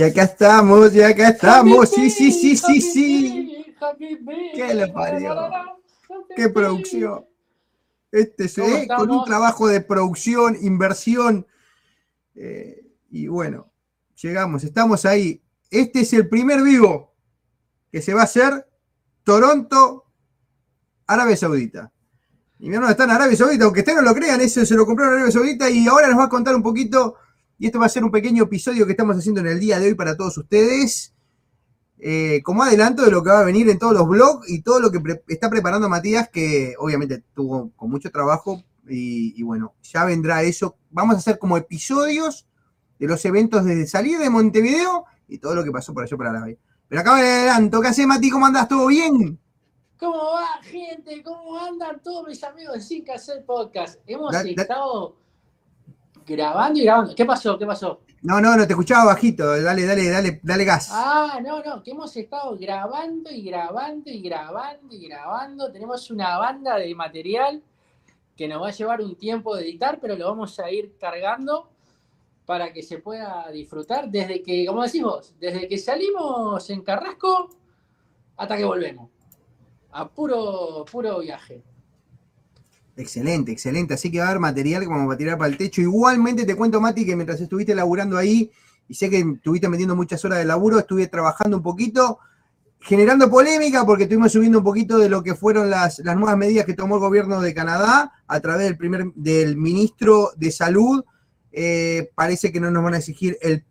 Y acá estamos, y acá estamos. Sí, sí, sí, sí, sí. ¿Qué le parió? ¿Qué producción? Este es eh, con un trabajo de producción, inversión. Eh, y bueno, llegamos, estamos ahí. Este es el primer vivo que se va a hacer Toronto, Arabia Saudita. Y mi hermano está en Arabia Saudita, aunque ustedes no lo crean, eso se lo compraron en Arabia Saudita y ahora nos va a contar un poquito. Y esto va a ser un pequeño episodio que estamos haciendo en el día de hoy para todos ustedes. Eh, como adelanto de lo que va a venir en todos los blogs y todo lo que está preparando Matías, que obviamente tuvo con mucho trabajo y, bueno, ya vendrá eso. Vamos a hacer como episodios de los eventos desde salir de Montevideo y todo lo que pasó por allá para la Pero acá me adelanto, ¿qué hace Mati? ¿Cómo andas? ¿Todo bien? ¿Cómo va, gente? ¿Cómo andan todos mis amigos de Sin Hacer Podcast? Hemos estado grabando y grabando. ¿Qué pasó? ¿Qué pasó? No, no, no, te escuchaba bajito. Dale, dale, dale, dale gas. Ah, no, no, que hemos estado grabando y grabando y grabando y grabando. Tenemos una banda de material que nos va a llevar un tiempo de editar, pero lo vamos a ir cargando para que se pueda disfrutar desde que, como decimos, desde que salimos en Carrasco hasta que volvemos. A puro, puro viaje. Excelente, excelente. Así que va a haber material como va a tirar para el techo. Igualmente te cuento, Mati, que mientras estuviste laburando ahí, y sé que estuviste metiendo muchas horas de laburo, estuve trabajando un poquito, generando polémica, porque estuvimos subiendo un poquito de lo que fueron las, nuevas medidas que tomó el gobierno de Canadá a través del primer del ministro de Salud. Eh, parece que no nos van a exigir el,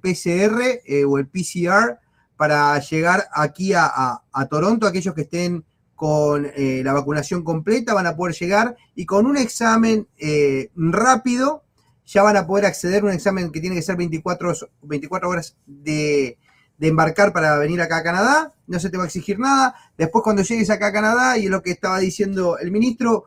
PCR eh, o el PCR para llegar aquí a, Toronto, aquellos que estén con eh, la vacunación completa van a poder llegar y con un examen eh, rápido ya van a poder acceder a un examen que tiene que ser 24, 24 horas de, embarcar para venir acá a Canadá, no se te va a exigir nada. Después cuando llegues acá a Canadá, y es lo que estaba diciendo el ministro,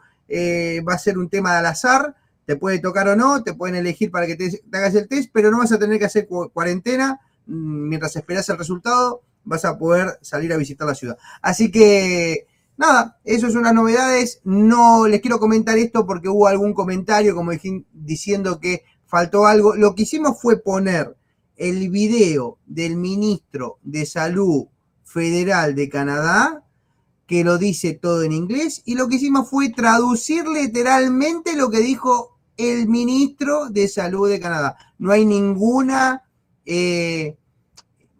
va a ser un tema al azar, te puede tocar o no, te pueden elegir para que te, hagas el test, pero no vas a tener que hacer cuarentena mm, mientras esperas el resultado, vas a poder salir a visitar la ciudad. Así que nada, eso es unas novedades. No les quiero comentar esto porque hubo algún comentario, como dije, diciendo que faltó algo. Lo que hicimos fue poner el video del ministro de Salud Federal de Canadá, que lo dice todo en inglés, y lo que hicimos fue traducir literalmente lo que dijo el ministro de Salud de Canadá. No hay ninguna, eh,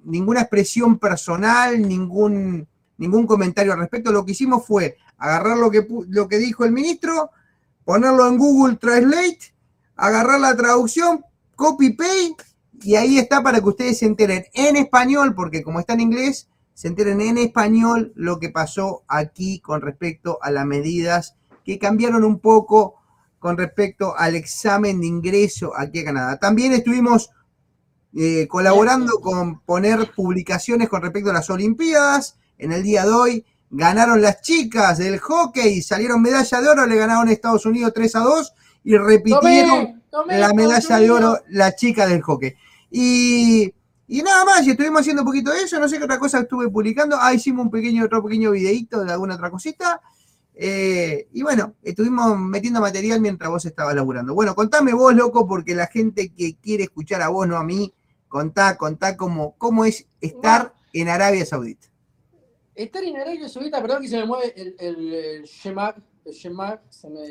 ninguna expresión personal, ningún ningún comentario al respecto. Lo que hicimos fue agarrar lo que, lo que dijo el ministro, ponerlo en Google Translate, agarrar la traducción, copy-paste, y ahí está para que ustedes se enteren en español, porque como está en inglés, se enteren en español lo que pasó aquí con respecto a las medidas que cambiaron un poco con respecto al examen de ingreso aquí a Canadá. También estuvimos eh, colaborando con poner publicaciones con respecto a las Olimpiadas, en el día de hoy. Ganaron las chicas del hockey, salieron medalla de oro, le ganaron a Estados Unidos 3 a 2 y repitieron la medalla de oro las chicas del hockey. Y, nada más, y estuvimos haciendo un poquito de eso, no sé qué otra cosa estuve publicando. Ah, hicimos un pequeño, otro pequeño videito de alguna otra cosita. Eh, y bueno, estuvimos metiendo material mientras vos estabas laburando. Bueno, contame vos, loco, porque la gente que quiere escuchar a vos, no a mí, contá, contá cómo, cómo es estar en Arabia Saudita. Estar en Arabia Saudita, perdón que se me mueve el, el, el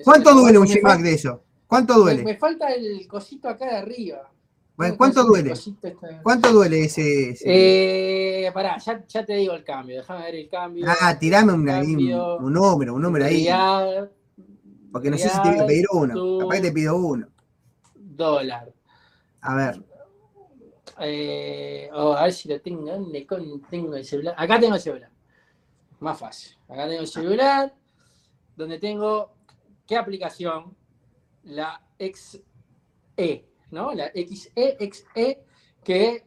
¿Cuánto duele un Shemak de eso? ¿Cuánto duele? Me, falta el cosito acá de arriba. ¿Cuánto duele? ¿Cuánto duele ese? Eh, pará, ya, ya, te digo el cambio. Déjame ver el cambio. Ah, tirame un, un, número, un número ahí. Porque no sé si te voy a pedir uno. Capaz que te pido uno. Dólar. A ver. Eh, oh, a ver si lo tengo. ¿Dónde tengo el celular? Acá tengo el celular. Más fácil. Acá tengo el celular, donde tengo, ¿qué aplicación? La XE, ¿no? La XE, XE, que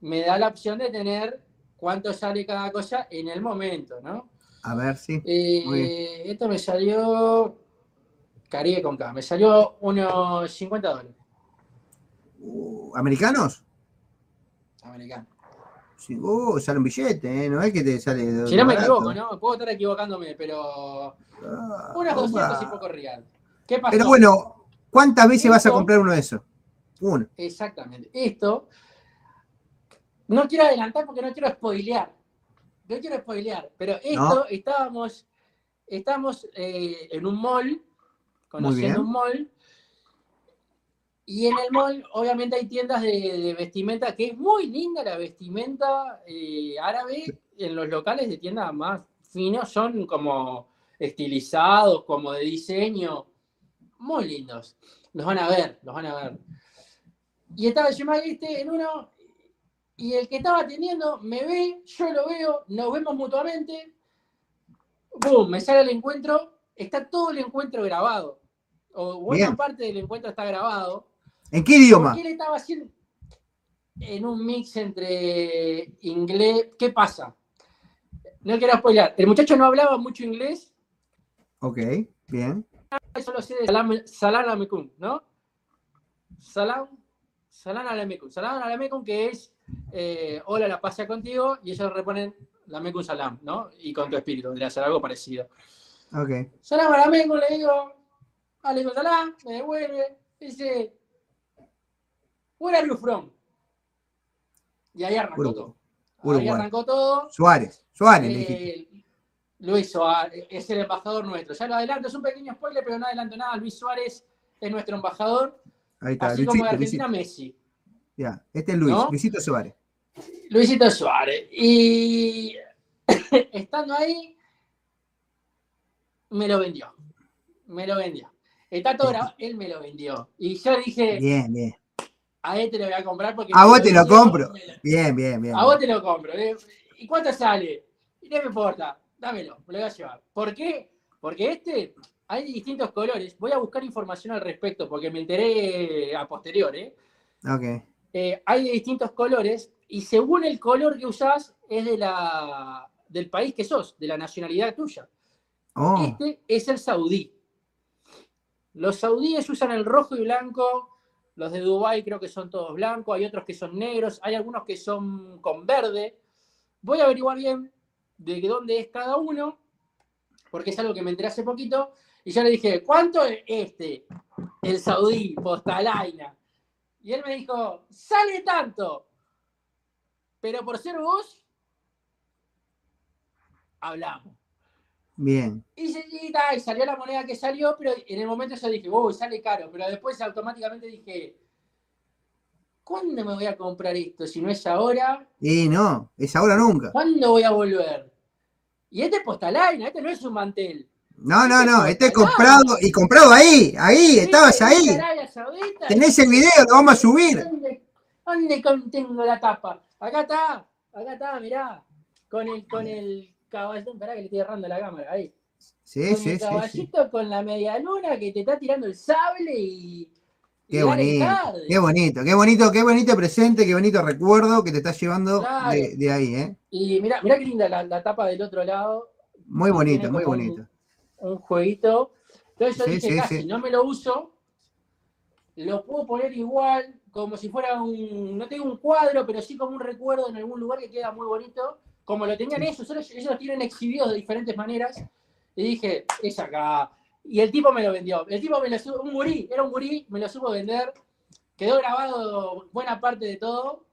me da la opción de tener cuánto sale cada cosa en el momento, ¿no? A ver, sí. Eh, esto me salió, Caribe con K, me salió unos 50 dólares. Uh, ¿Americanos? americano. Sí, uh, sale un billete, ¿eh? No es que te sale. de- Si no me equivoco, ¿no? Puedo estar equivocándome, pero Ah, opa. 200 y poco real. ¿Qué pasó? Pero bueno, ¿cuántas veces vas a comprar uno de esos? Uno. Exactamente. Esto, no quiero adelantar porque no quiero spoilear. No quiero spoilear, pero esto No. estábamos, estamos eh, en un mall, conociendo un mall, y en el mall obviamente hay tiendas de, de vestimenta, que es muy linda la vestimenta eh, árabe, en los locales de tiendas más finos son como estilizados, como de diseño, muy lindos. Los van a ver, los van a ver. Y estaba yo este en uno, y el que estaba atendiendo me ve, yo lo veo, nos vemos mutuamente. ¡Bum! Me sale el encuentro, está todo el encuentro grabado. O buena Bien. parte del encuentro está grabado. ¿En qué idioma? Porque él estaba haciendo en un mix entre inglés. ¿Qué pasa? No quiero spoiler. El muchacho no hablaba mucho inglés, Ok, bien. solo sé de Salam, ¿no? Salam, Salam Aleikum. Salam Aleikum que es eh, hola, la pasa contigo, y ellos reponen la Mekum Salam, ¿no? Y con tu espíritu, vendría a ser algo parecido. Ok. Salam Aleikum, le digo, Aleikum Salam, me devuelve, dice, Where are you from? Y ahí arrancó Uruguay. todo. Ahí Uruguay. arrancó todo. Suárez. Suárez. Eh, Luis Suárez es el embajador nuestro. Ya lo adelanto, es un pequeño spoiler, pero no adelanto nada. Luis Suárez es nuestro embajador, Ahí está. así como de Luisito, Argentina Luisito. Messi. Ya, este es Luis, ¿No? Luisito Suárez. Luisito Suárez. Y estando ahí, me lo vendió. Me lo vendió. Está todo grabado, él me lo vendió. Y yo dije, Bien, bien. a este lo voy a comprar porque. A vos te lo compro. lo- Bien, bien, bien. A vos te lo compro. ¿eh? ¿Y cuánto sale? Y no me importa, dámelo, me lo voy a llevar. ¿Por qué? Porque este, hay distintos colores. Voy a buscar información al respecto porque me enteré a posterior. ¿eh? Ok. Eh, hay de distintos colores y según el color que usás es de la, del país que sos, de la nacionalidad tuya. Oh, Este es el saudí. Los saudíes usan el rojo y blanco. Los de Dubái creo que son todos blancos. Hay otros que son negros. Hay algunos que son con verde. Voy a averiguar bien de dónde es cada uno, porque es algo que me enteré hace poquito. Y yo le dije, ¿cuánto es este? El saudí, postalaina. Y él me dijo, sale tanto. Pero por ser vos, hablamos. bien. Y, salió la moneda que salió, pero en el momento yo dije, uy, sale caro. Pero después automáticamente dije, ¿cuándo me voy a comprar esto? Si no es ahora, Y no, es ahora nunca. ¿cuándo voy a volver? Y este es postalaina, este no es un mantel. No, no, no, este es Claro. comprado y comprado ahí, ahí, estabas Este ahí. es. Tenés el video, lo vamos a subir. ¿Dónde, dónde con- tengo la tapa? Acá está, acá está, mirá. Con el, con el caballito, esperá que le estoy agarrando la cámara, ahí. Sí, con sí, el sí, sí. caballito con la media luna que te está tirando el sable y. Qué bonito, qué bonito, qué bonito, qué bonito presente, qué bonito recuerdo que te estás llevando Claro. de, de ahí, ¿eh? Y mirá, mirá qué linda la, la tapa del otro lado, Muy bonito, muy un- bonito. Un jueguito. Entonces yo Sí, dije, sí, casi, sí. no me lo uso, lo puedo poner igual, como si fuera un, no tengo un cuadro, pero sí como un recuerdo en algún lugar que queda muy bonito, como lo tenían ellos, ellos, ellos lo tienen exhibidos de diferentes maneras. Y dije, es acá. Y el tipo me lo vendió. El tipo me lo supo, un gurí, era un gurí, me lo supo vender. Quedó grabado buena parte de todo.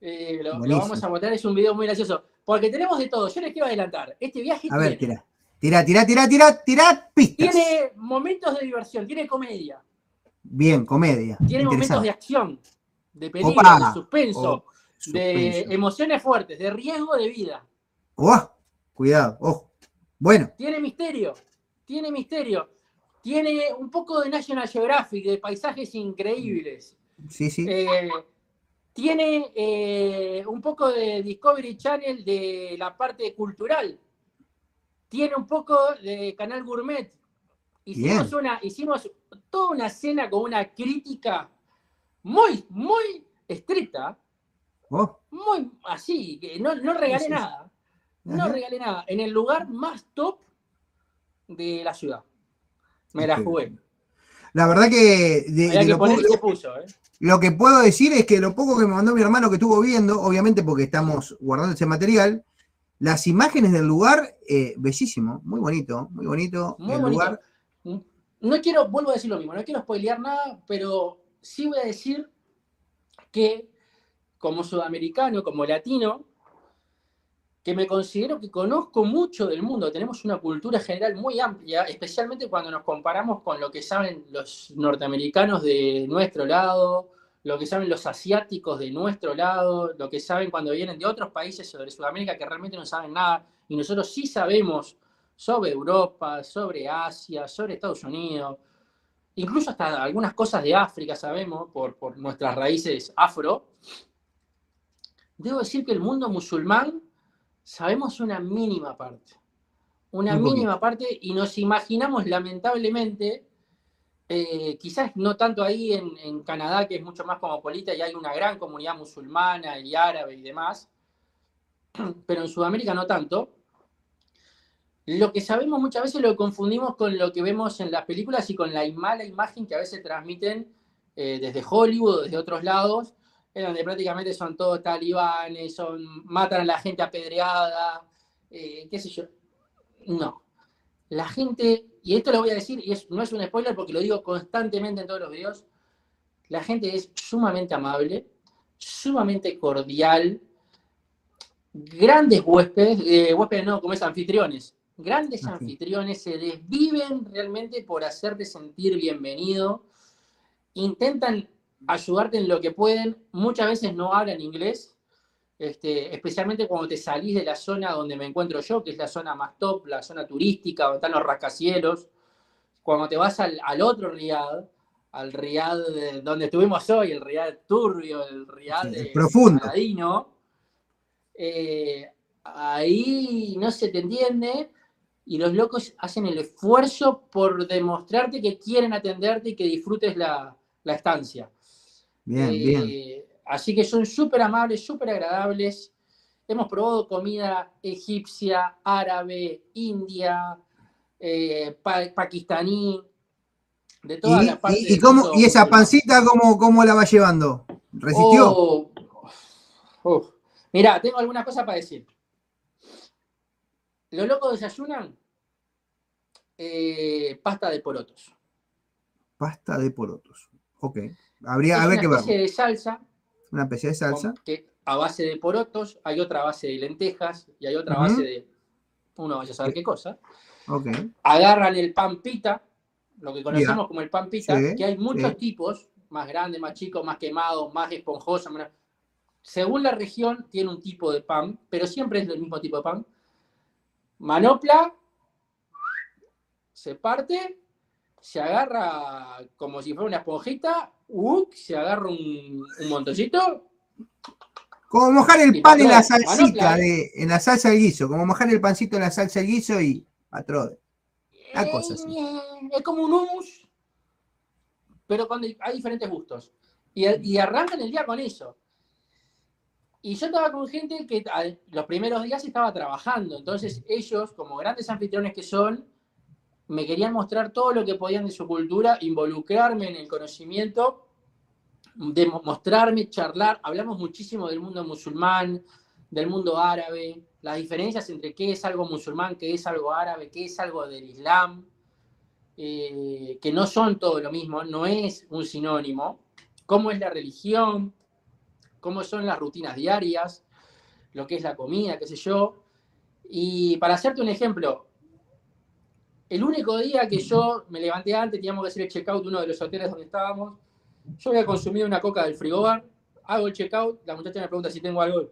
Eh, lo, vamos a mostrar, es un video muy gracioso. Porque tenemos de todo. Yo les quiero adelantar. Este viaje A ver, tiene, tira. Tira, tira, tira, tira, tira pistas. tiene momentos de diversión, tiene comedia, Bien, comedia. tiene momentos de acción, de peligro, Opa. de suspenso, Oh, de emociones fuertes, de riesgo de vida. Oh, cuidado, ojo. Bueno, Tiene misterio, tiene misterio. Tiene un poco de National Geographic, de paisajes increíbles. sí, sí. Eh, tiene eh, un poco de Discovery Channel de la parte cultural. Tiene un poco de Canal Gourmet. Hicimos, Bien. una, hicimos toda una escena con una crítica muy, muy estricta, Oh, muy así, que no, no regalé nada. No ajá. regalé nada. En el lugar más top de la ciudad. Me la Ok. jugué. La verdad que, de, Había de que lo, poner poco, y se puso, ¿eh? lo que puedo decir es que lo poco que me mandó mi hermano que estuvo viendo, obviamente porque estamos guardando ese material, las imágenes del lugar, eh, bellísimo, muy bonito, muy bonito Muy el bonito. lugar. No quiero, vuelvo a decir lo mismo, no quiero spoilear nada, pero sí voy a decir que como sudamericano, como latino, que me considero que conozco mucho del mundo, tenemos una cultura general muy amplia, especialmente cuando nos comparamos con lo que saben los norteamericanos de nuestro lado, lo que saben los asiáticos de nuestro lado, lo que saben cuando vienen de otros países sobre Sudamérica que realmente no saben nada, y nosotros sí sabemos sobre Europa, sobre Asia, sobre Estados Unidos, incluso hasta algunas cosas de África sabemos por, por nuestras raíces afro. Debo decir que el mundo musulmán sabemos una mínima parte, una mínima parte y nos imaginamos lamentablemente, eh, quizás no tanto ahí en, Canadá, que es mucho más cosmopolita y hay una gran comunidad musulmana y árabe y demás, pero en Sudamérica no tanto. Lo que sabemos muchas veces lo confundimos con lo que vemos en las películas y con la mala imagen que a veces transmiten eh, desde Hollywood desde otros lados, en donde prácticamente son todos talibanes, son, matan a la gente apedreada, eh, qué sé yo. No. La gente, y esto lo voy a decir, y es- no es un spoiler porque lo digo constantemente en todos los videos, la gente es sumamente amable, sumamente cordial, grandes huéspedes, eh, huéspedes no, como es anfitriones, grandes Así. anfitriones se desviven realmente por hacerte sentir bienvenido, intentan ayudarte en lo que pueden, muchas veces no hablan inglés, este, especialmente cuando te salís de la zona donde me encuentro yo, que es la zona más top, la zona turística, donde están los rascacielos, cuando te vas al, al otro Riad, al Riad de- donde estuvimos hoy, el Riad turbio, el Riad Sí, de profundo. Eh, ahí no se te entiende y los locos hacen el esfuerzo por demostrarte que quieren atenderte y que disfrutes la, la estancia. Bien, Eh, bien. Así que son súper amables, súper agradables. Hemos probado comida egipcia, árabe, india, eh, pa- pakistaní, de todas ¿Y, las partes. y- cómo- y esa pancita cómo, cómo la va llevando? ¿Resistió? Oh, uf. Mirá, tengo alguna cosa para decir. Los locos desayunan eh, pasta de porotos. Pasta de porotos. Ok. Habría, es habría una ver. especie de salsa Una especie de salsa. que a base de porotos, hay otra base de lentejas y hay otra base de uno vaya a saber qué cosa. Ok. Agarran el pan pita, lo que conocemos como el pan pita, Sí, que hay muchos sí. tipos, más grandes, más chicos, más quemados, más esponjosos. más- Según la región, tiene un tipo de pan, pero siempre es el mismo tipo de pan. Manopla, se parte, se agarra como si fuera una esponjita, ¡uc! se agarra un, un montoncito, Como mojar el pan en la salsita, de, en la salsa del guiso. Como mojar el pancito en la salsa del guiso y patrón. Una cosa así. Eh, Es como un hummus, pero con, hay diferentes gustos. Y, y arrancan el día con eso. Y yo estaba con gente que los primeros días estaba trabajando, entonces ellos, como grandes anfitriones que son, me querían mostrar todo lo que podían de su cultura, involucrarme en el conocimiento, de mo- mostrarme, charlar. Hablamos muchísimo del mundo musulmán, del mundo árabe, las diferencias entre qué es algo musulmán, qué es algo árabe, qué es algo del Islam, eh, que no son todo lo mismo, no es un sinónimo, cómo es la religión, cómo son las rutinas diarias, lo que es la comida, qué sé yo. Y para hacerte un ejemplo, el único día que yo me levanté antes, teníamos que hacer el checkout de uno de los hoteles donde estábamos, yo había consumido una coca del frigobar, hago el checkout, la muchacha me pregunta si tengo algo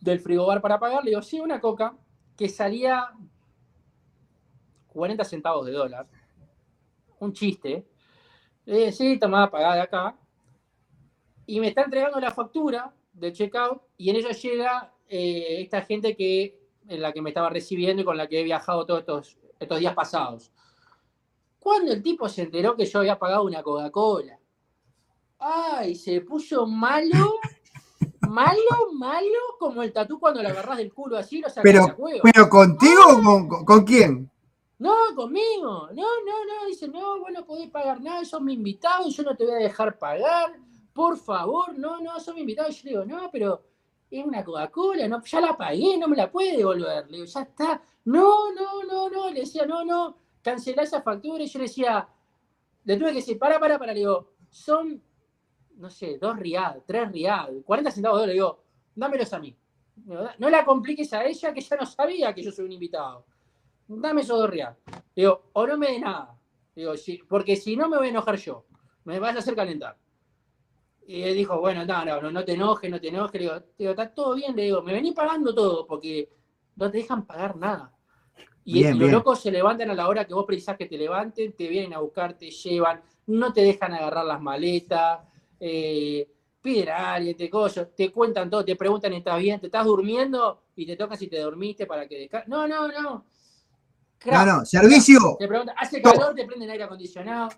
del frigobar para pagar, le digo, sí, una coca, que salía 40 centavos de dólar. Un chiste. Eh, sí, tomá, pagá de acá. Y me está entregando la factura del checkout y en ella llega eh, esta gente que en la que me estaba recibiendo y con la que he viajado todos estos, estos días pasados. Cuando el tipo se enteró que yo había pagado una Coca-Cola. Ay, se puso malo, malo, malo, como el tatú cuando lo agarrás del culo así lo sacas Pero-. ¿Pero contigo o con, quién? No, conmigo. No, no, no. Dice, no, vos no podés pagar nada, sos mi invitado, yo no te voy a dejar pagar. Por favor, no, no, sos mi invitado. Yo le digo, no, pero es una Coca-Cola, no, ya la pagué, no me la puede devolver. Le digo, ya está. No, no, no, no. Le decía, no, no, cancelá esa factura. Y yo le decía, le tuve que decir, para, para, para. Le digo, son, no sé, dos riad, tres riad, 40 centavos de. Le digo, dámelos a mí. No la compliques a ella que ya no sabía que yo soy un invitado dame esos dos reales. Digo, o no me des nada. Digo, porque si no me voy a enojar yo. Me vas a hacer calentar. Y él dijo, bueno, no, no, no te enojes, no te enojes. Le digo, está todo bien. Le digo, me vení pagando todo porque no te dejan pagar nada. Y, los locos se levantan a la hora que vos precisás que te levanten, te vienen a buscar, te llevan, no te dejan agarrar las maletas, eh, piden a alguien, te, te cuentan todo, te preguntan, ¿estás bien? ¿Te estás durmiendo? Y te tocan si te dormiste para que No, no, no. No, no, servicio. Te preguntan, ¿hace calor? Te prenden aire acondicionado.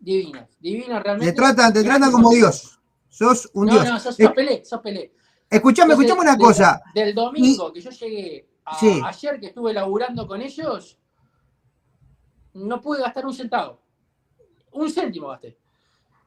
Divino, divino realmente. Te tratan, te tratan como Dios. Sos un Dios. No, no, sos, sos pelé, sos pelé. Escuchame, escuchame una cosa. Del domingo que yo llegué a, ayer que estuve laburando con ellos, no pude gastar un centavo. Un céntimo gasté.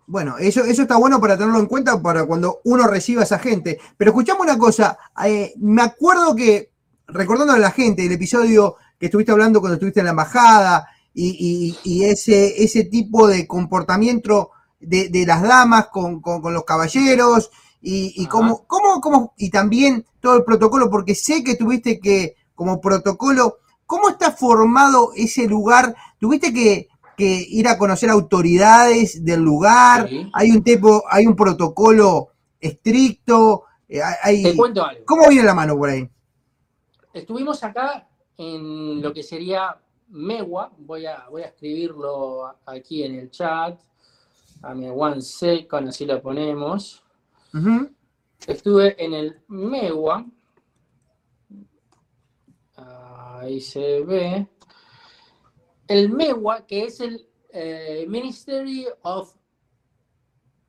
Bueno, eso, eso está bueno para tenerlo en cuenta para cuando uno reciba a esa gente. Pero escuchame una cosa, eh, me acuerdo que, recordando a la gente, el episodio que estuviste hablando cuando estuviste en la embajada y, ese, ese tipo de comportamiento de, las damas con, los caballeros y, cómo, cómo, y también todo el protocolo, porque sé que tuviste que, como protocolo, ¿cómo está formado ese lugar? ¿Tuviste que, ir a conocer autoridades del lugar? ¿Hay un tipo, hay un protocolo estricto? Eh, Te cuento algo. ¿Cómo viene la mano por ahí? Estuvimos acá en lo que sería Mewa, voy a, voy a escribirlo aquí en el chat, a mi one second, así lo ponemos. Estuve en el Mewa, ahí se ve, el MEWA, que es el eh, Ministry of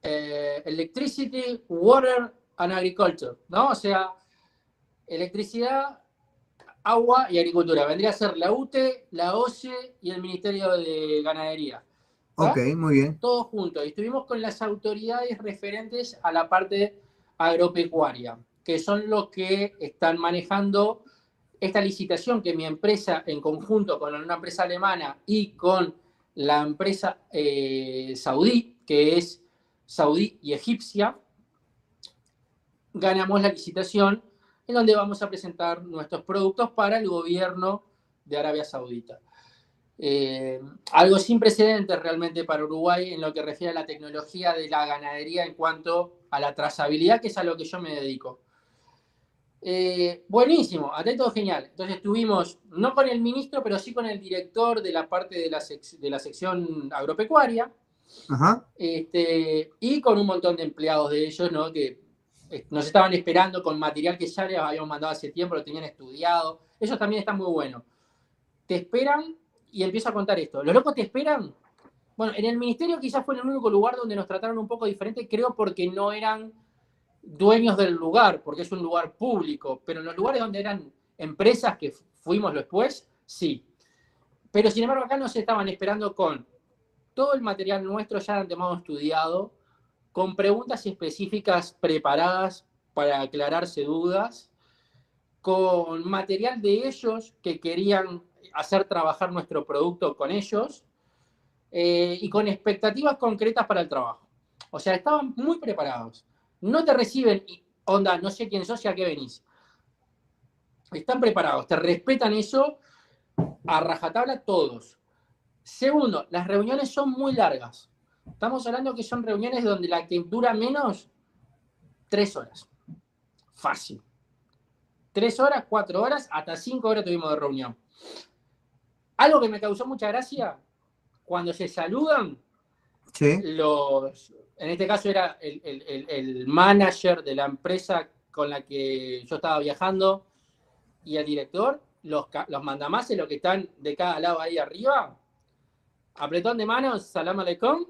eh, Electricity, Water and Agriculture, ¿no? O sea, electricidad, Agua y Agricultura. Vendría a ser la UTE, la OCE y el Ministerio de Ganadería. Ok, muy bien. Todos juntos. Y estuvimos con las autoridades referentes a la parte agropecuaria, que son los que están manejando esta licitación que mi empresa, en conjunto con una empresa alemana y con la empresa eh, saudí, que es saudí y egipcia, ganamos la licitación en donde vamos a presentar nuestros productos para el gobierno de Arabia Saudita. Eh, algo sin precedentes realmente para Uruguay en lo que refiere a la tecnología de la ganadería en cuanto a la trazabilidad, que es a lo que yo me dedico. Eh, buenísimo, atento, genial. Entonces estuvimos, no con el ministro, pero sí con el director de la parte de la, de la sección agropecuaria, Este, y con un montón de empleados de ellos, ¿no? Que nos estaban esperando con material que ya les habíamos mandado hace tiempo, lo tenían estudiado. Ellos también están muy buenos. Te esperan y empiezo a contar esto. ¿Los locos te esperan? Bueno, en el ministerio quizás fue el único lugar donde nos trataron un poco diferente, creo porque no eran dueños del lugar, porque es un lugar público, pero en los lugares donde eran empresas que fuimos después, sí. Pero sin embargo acá nos estaban esperando con todo el material nuestro ya de antemano estudiado, con preguntas específicas preparadas para aclararse dudas, con material de ellos que querían hacer trabajar nuestro producto con ellos eh, y con expectativas concretas para el trabajo. O sea, estaban muy preparados. No te reciben, onda, no sé quién sos y a qué venís. Están preparados, te respetan eso a rajatabla todos. Segundo, las reuniones son muy largas. Estamos hablando que son reuniones donde la que dura menos, tres horas. Fácil. Tres horas, cuatro horas, hasta cinco horas tuvimos de reunión. Algo que me causó mucha gracia, cuando se saludan, los, en este caso era el, manager de la empresa con la que yo estaba viajando y el director, los, los mandamases, los que están de cada lado ahí arriba, apretón de manos, salam aleikum,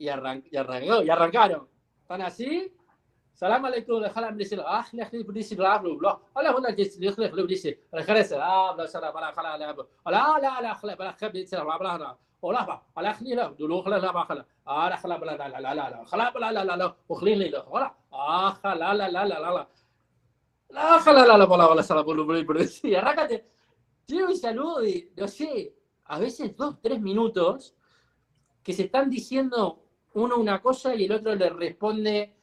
y, arran y, arrancaron. Están así, Salam alaikum, la mlisi la ah, la la bla bla. Ala wala jis li khli khli mlisi. La khala sa ah, bla sala bla khala la. Ala la la khla bla khli mlisi la bla bla. Ola ba, ala khli la, dulu khala la ba khala. Ah, la khala bla la la la la la. Khala bla la la la. Ukhli li la. Wala. Ah, khala la la la la la. La khala la la bla bla sala bla bla bla. Sí, arrácate. Tiene un saludo de, no sé, a veces dos, tres minutos que uno una cosa y el otro le responde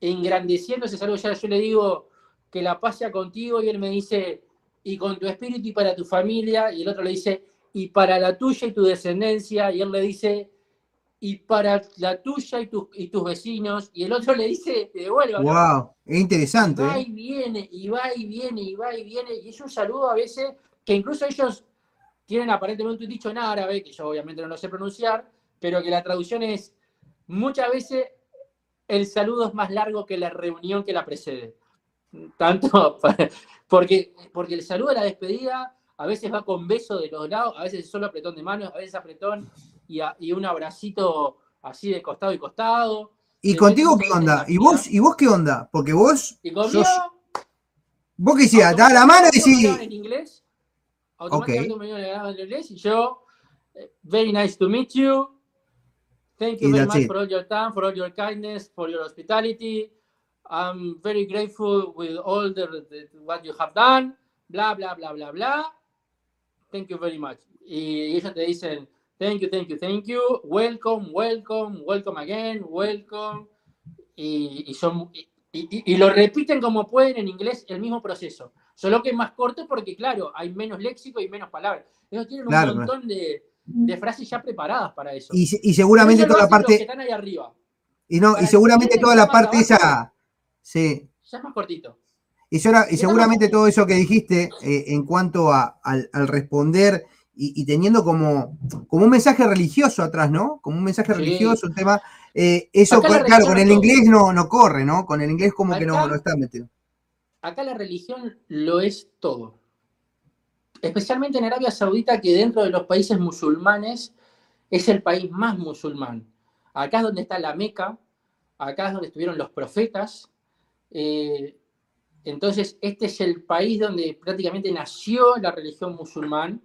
engrandeciendo ese saludo. Ya yo le digo que la paz sea contigo y él me dice, y con tu espíritu y para tu familia, y el otro le dice, y para la tuya y tu descendencia, y él le dice, y para la tuya y, tus y tus vecinos, y el otro le dice, te devuelvo. ¡Wow! Es interesante. Y va ¿eh? y viene, y va y viene, y va y viene, y es un saludo a veces que incluso ellos tienen aparentemente un dicho en árabe, que yo obviamente no lo sé pronunciar, pero que la traducción es, muchas veces el saludo es más largo que la reunión que la precede. Tanto porque, porque el saludo de la despedida a veces va con beso de los lados, a veces solo apretón de manos, a veces apretón y, a- y un abracito así de costado y costado. ¿Y Te contigo qué onda? ¿Y vos. ¿Y vos qué onda? Porque vos, Y conmigo, sos- vos que decías, da la mano y decís, en inglés. Automáticamente me hablaban en inglés y yo, eh, very nice to meet you. Thank you very much it. for all your time, for all your kindness, for your hospitality. I'm very grateful with all the, the- what you have done. Bla, bla, bla, bla, bla. Thank you very much. Y ellos te dicen, thank you, thank you, thank you. Welcome, welcome, welcome again, welcome. Y, y son, y, y- y lo repiten como pueden en inglés el mismo proceso. Solo que es más corto porque, claro, hay menos léxico y menos palabras. Ellos tienen un Claro, montón de, de frases ya preparadas para eso. y, se- y seguramente toda la que parte, están ahí arriba. y no, para y seguramente toda la parte abajo. esa, sí, Ya es más cortito. Y, seguramente todo eso que dijiste eh, en cuanto a, al, al responder y, y teniendo como, como un mensaje religioso atrás, ¿no? Como un mensaje Sí. religioso, un tema. eh, eso, con- claro, con el inglés no, no corre, ¿no? Con el inglés como que no, no está metido. Acá la religión lo es todo. Especialmente en Arabia Saudita, que dentro de los países musulmanes es el país más musulmán. Acá es donde está la Meca, acá es donde estuvieron los profetas. eh, entonces, este es el país donde prácticamente nació la religión musulmán.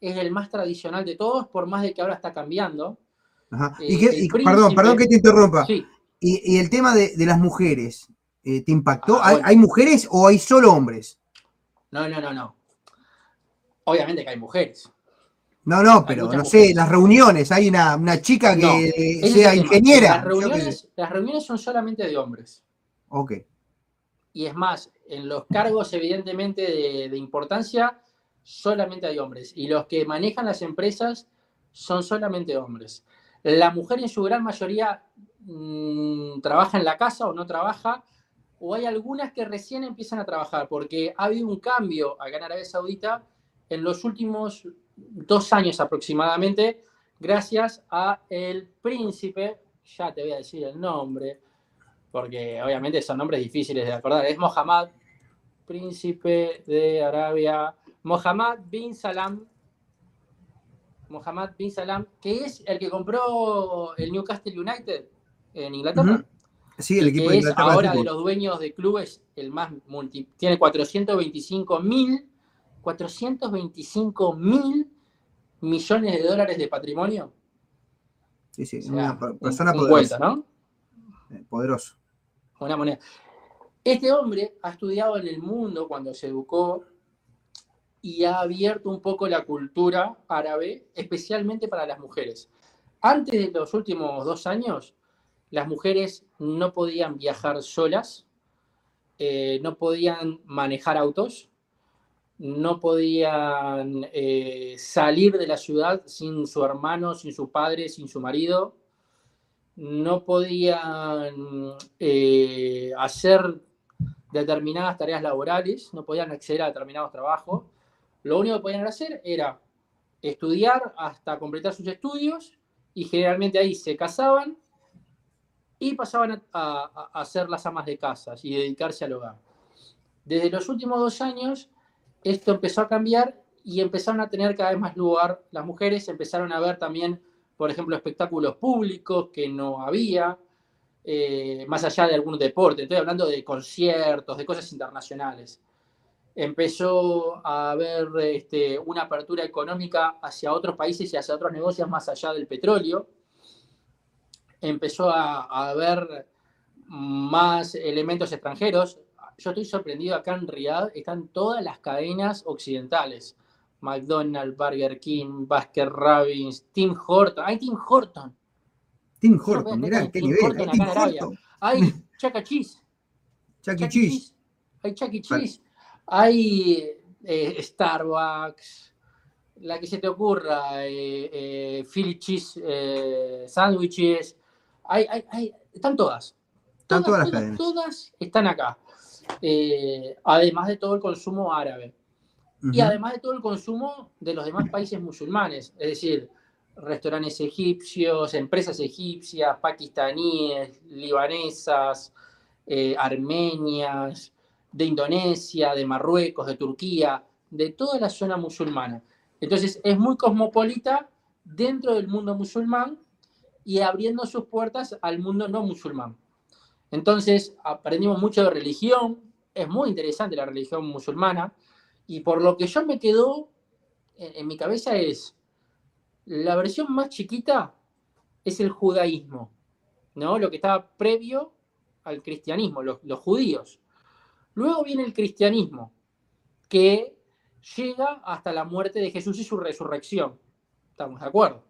Es el más tradicional de todos, por más de que ahora está cambiando. Ajá. eh, Y perdón, príncipe- perdón que te interrumpa. Sí, Y, y el tema de, de las mujeres, eh, ¿te impactó? Ah, ¿Hay, hay mujeres o hay solo hombres? no, no, no, no. Obviamente que hay mujeres. No, no, pero no sé, las reuniones, hay una, una chica que No, sea ingeniera. Las reuniones, las reuniones son solamente de hombres. Ok. Y es más, en los cargos evidentemente de, de importancia, solamente hay hombres. Y los que manejan las empresas son solamente hombres. La mujer en su gran mayoría mm, trabaja en la casa o no trabaja, o hay algunas que recién empiezan a trabajar, porque ha habido un cambio acá en Arabia Saudita en los últimos dos años aproximadamente, gracias a el príncipe, ya te voy a decir el nombre, porque obviamente son nombres difíciles de acordar, es Mohammed, príncipe de Arabia, Mohammed bin Salam, Mohammed bin Salam, que es el que compró el Newcastle United en Inglaterra. Sí, el equipo que de es Inglaterra de ahora de los dueños de clubes el más multi, tiene 425 mil 425 mil millones de dólares de patrimonio. Sí, sí, O sea, una per- un- persona un poderosa. ¿no? eh, Poderoso. Una moneda. Este hombre ha estudiado en el mundo cuando se educó y ha abierto un poco la cultura árabe, especialmente para las mujeres. Antes de los últimos dos años, las mujeres no podían viajar solas, eh, no podían manejar autos, no podían eh, salir de la ciudad sin su hermano, sin su padre, sin su marido, no podían eh, hacer determinadas tareas laborales, no podían acceder a determinados trabajos. Lo único que podían hacer era estudiar hasta completar sus estudios y generalmente ahí se casaban y pasaban a, a- a ser las amas de casas y dedicarse al hogar. Desde los últimos dos años esto empezó a cambiar y empezaron a tener cada vez más lugar las mujeres, empezaron a ver también, por ejemplo, espectáculos públicos que no había, eh, más allá de algunos deportes, estoy hablando de conciertos, de cosas internacionales. Empezó a haber este, una apertura económica hacia otros países y hacia otros negocios más allá del petróleo. Empezó a, haber más elementos extranjeros. Yo estoy sorprendido acá en Riyadh, están todas las cadenas occidentales. McDonald's, Burger King, Baskin Robbins, Tim Horton. ¡Hay Tim Horton! Tim Horton, mirá, qué nivel. Hay Tim Horton. Hay Chuck E. Cheese. Chuck E. Cheese. Hay Chuck E. Cheese. Hay eh, Starbucks. La que se te ocurra. Eh, eh, Philly Cheese eh, Sandwiches. Hay, hay, hay, están todas. Están todas, las cadenas. Todas están acá. Además de todo el consumo árabe. Y además de todo el consumo de los demás países musulmanes. Es decir, restaurantes egipcios, empresas egipcias, pakistaníes, libanesas, eh, armenias, de Indonesia, de Marruecos, de Turquía, de toda la zona musulmana. Entonces es muy cosmopolita dentro del mundo musulmán y abriendo sus puertas al mundo no musulmán. Entonces aprendimos mucho de religión, es muy interesante la religión musulmana, y por lo que yo me quedo en mi cabeza es, la versión más chiquita es el judaísmo, ¿no? Lo que estaba previo al cristianismo, los, judíos. Luego viene el cristianismo, que llega hasta la muerte de Jesús y su resurrección. ¿Estamos de acuerdo?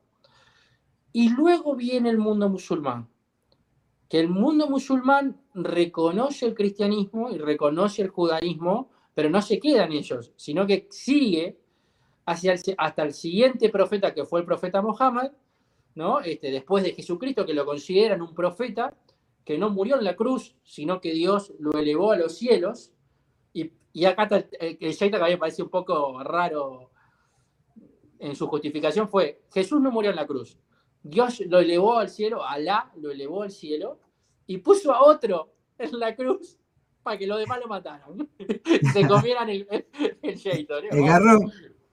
Y luego viene el mundo musulmán, que el mundo musulmán reconoce el cristianismo y reconoce el judaísmo, pero no se queda en ellos, sino que sigue hasta el siguiente profeta que fue el profeta Mohammed, ¿no? Este, después de Jesucristo, que lo consideran un profeta, que no murió en la cruz, sino que Dios lo elevó a los cielos. Y, y acá está el, el que a mí me parece un poco raro en su justificación, fue, Jesús no murió en la cruz. Dios lo elevó al cielo, Alá lo elevó al cielo, y puso a otro en la cruz para que los demás lo mataran. Se comieran el, el, el,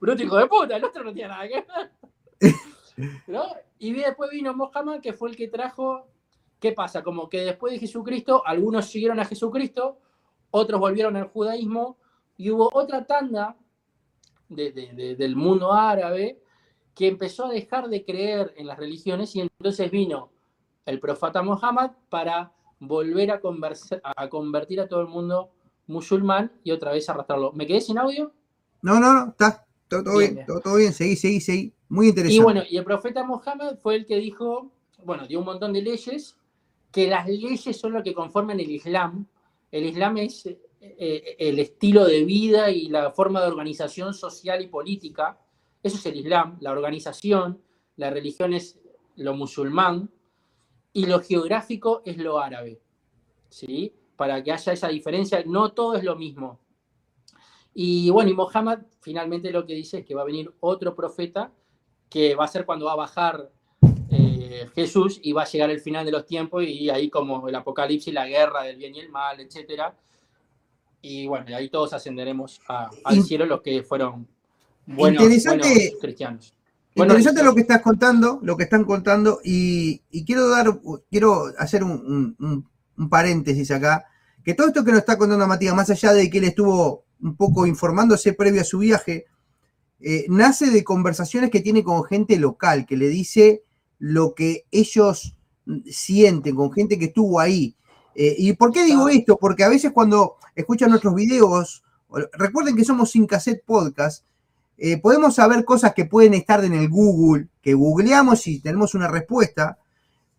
bruto hijo de puta, el otro no tiene nada que ver. ¿No? Y después vino Mohammed, que fue el que trajo, ¿qué pasa? Como que después de Jesucristo, algunos siguieron a Jesucristo, otros volvieron al judaísmo, y hubo otra tanda del mundo árabe que empezó a dejar de creer en las religiones y entonces vino el profeta Mohammed para volver a, a convertir a todo el mundo musulmán y otra vez arrastrarlo. ¿Me quedé sin audio? No, no, no, está, todo, bien, Todo, bien, seguí, seguí, seguí. Muy interesante. Y bueno, y el profeta Mohammed fue el que dijo, bueno, dio un montón de leyes, que las leyes son lo que conforman el Islam. El Islam es eh, eh, el estilo de vida y la forma de organización social y política. Eso es el Islam, la organización, la religión es lo musulmán y lo geográfico es lo árabe. ¿Sí? Para que haya esa diferencia, no todo es lo mismo. Y bueno, y Mohammed finalmente lo que dice es que va a venir otro profeta que va a ser cuando va a bajar eh, Jesús y va a llegar el final de los tiempos y ahí como el apocalipsis, la guerra del bien y el mal, etc. Y bueno, ahí todos ascenderemos al cielo los que fueron buenos, interesante, cristianos. Interesante lo que estás contando, lo que están contando, y, quiero dar, quiero hacer un, un, paréntesis acá, que todo esto que nos está contando Matías, más allá de que él estuvo un poco informándose previo a su viaje, eh, nace de conversaciones que tiene con gente local, que le dice lo que ellos sienten, con gente que estuvo ahí. Eh, ¿Y por qué digo esto? Porque a veces cuando escuchan nuestros videos, recuerden que somos sin cassette podcast, eh, podemos saber cosas que pueden estar en el Google, que googleamos y tenemos una respuesta,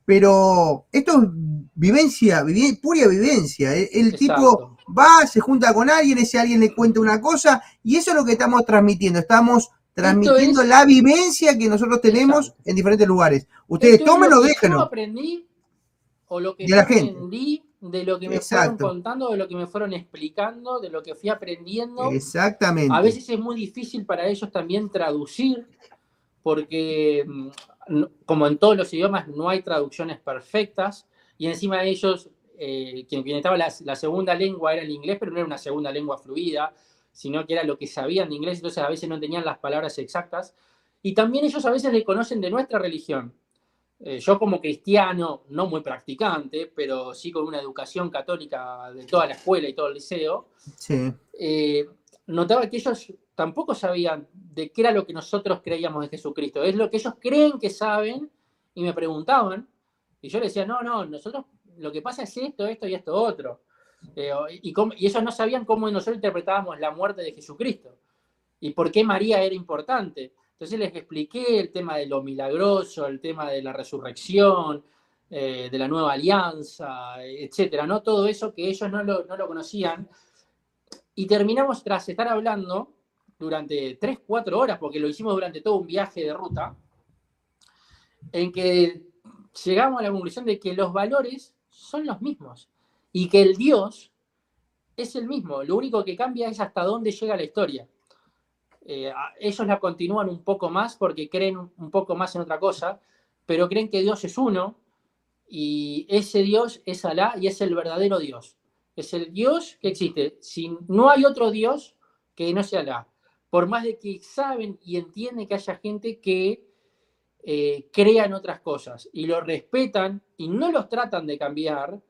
pero esto es vivencia, pura vivencia. El, tipo va, se junta con alguien, ese alguien le cuenta una cosa, y eso es lo que estamos transmitiendo. Estamos transmitiendo la vivencia que nosotros tenemos en diferentes lugares. Ustedes tómenlo, déjenlo. Yo aprendí, o lo que aprendí, de lo que me fueron contando, de lo que me fueron explicando, de lo que fui aprendiendo. Exactamente. A veces es muy difícil para ellos también traducir, porque mm, como en todos los idiomas, no hay traducciones perfectas y encima de ellos, eh, quien, estaba la, segunda lengua era el inglés, pero no era una segunda lengua fluida, sino que era lo que sabían de inglés, entonces a veces no tenían las palabras exactas. Y también ellos a veces desconocen de nuestra religión. Eh, yo como cristiano, no muy practicante, pero sí con una educación católica de toda la escuela y todo el liceo, eh, notaba que ellos tampoco sabían de qué era lo que nosotros creíamos de Jesucristo. Es lo que ellos creen que saben y me preguntaban. Y yo les decía, no, no, nosotros lo que pasa es esto, esto y esto otro. Eh, y, y, ellos no sabían cómo nosotros interpretábamos la muerte de Jesucristo y por qué María era importante. Entonces les expliqué el tema de lo milagroso, el tema de la resurrección, eh, de la nueva alianza, etcétera, ¿no? Todo eso que ellos no lo, no lo conocían. Y terminamos tras estar hablando durante 3, 4 horas, porque lo hicimos durante todo un viaje de ruta, en que llegamos a la conclusión de que los valores son los mismos y que el Dios es el mismo. Lo único que cambia es hasta dónde llega la historia. Eh, ellos la continúan un poco más porque creen un poco más en otra cosa, pero creen que Dios es uno y ese Dios es Alá y es el verdadero Dios. Es el Dios que existe. Si no hay otro Dios que no sea Alá. Por más de que saben y entienden que haya gente que eh, crean otras cosas y lo respetan y no los tratan de cambiar,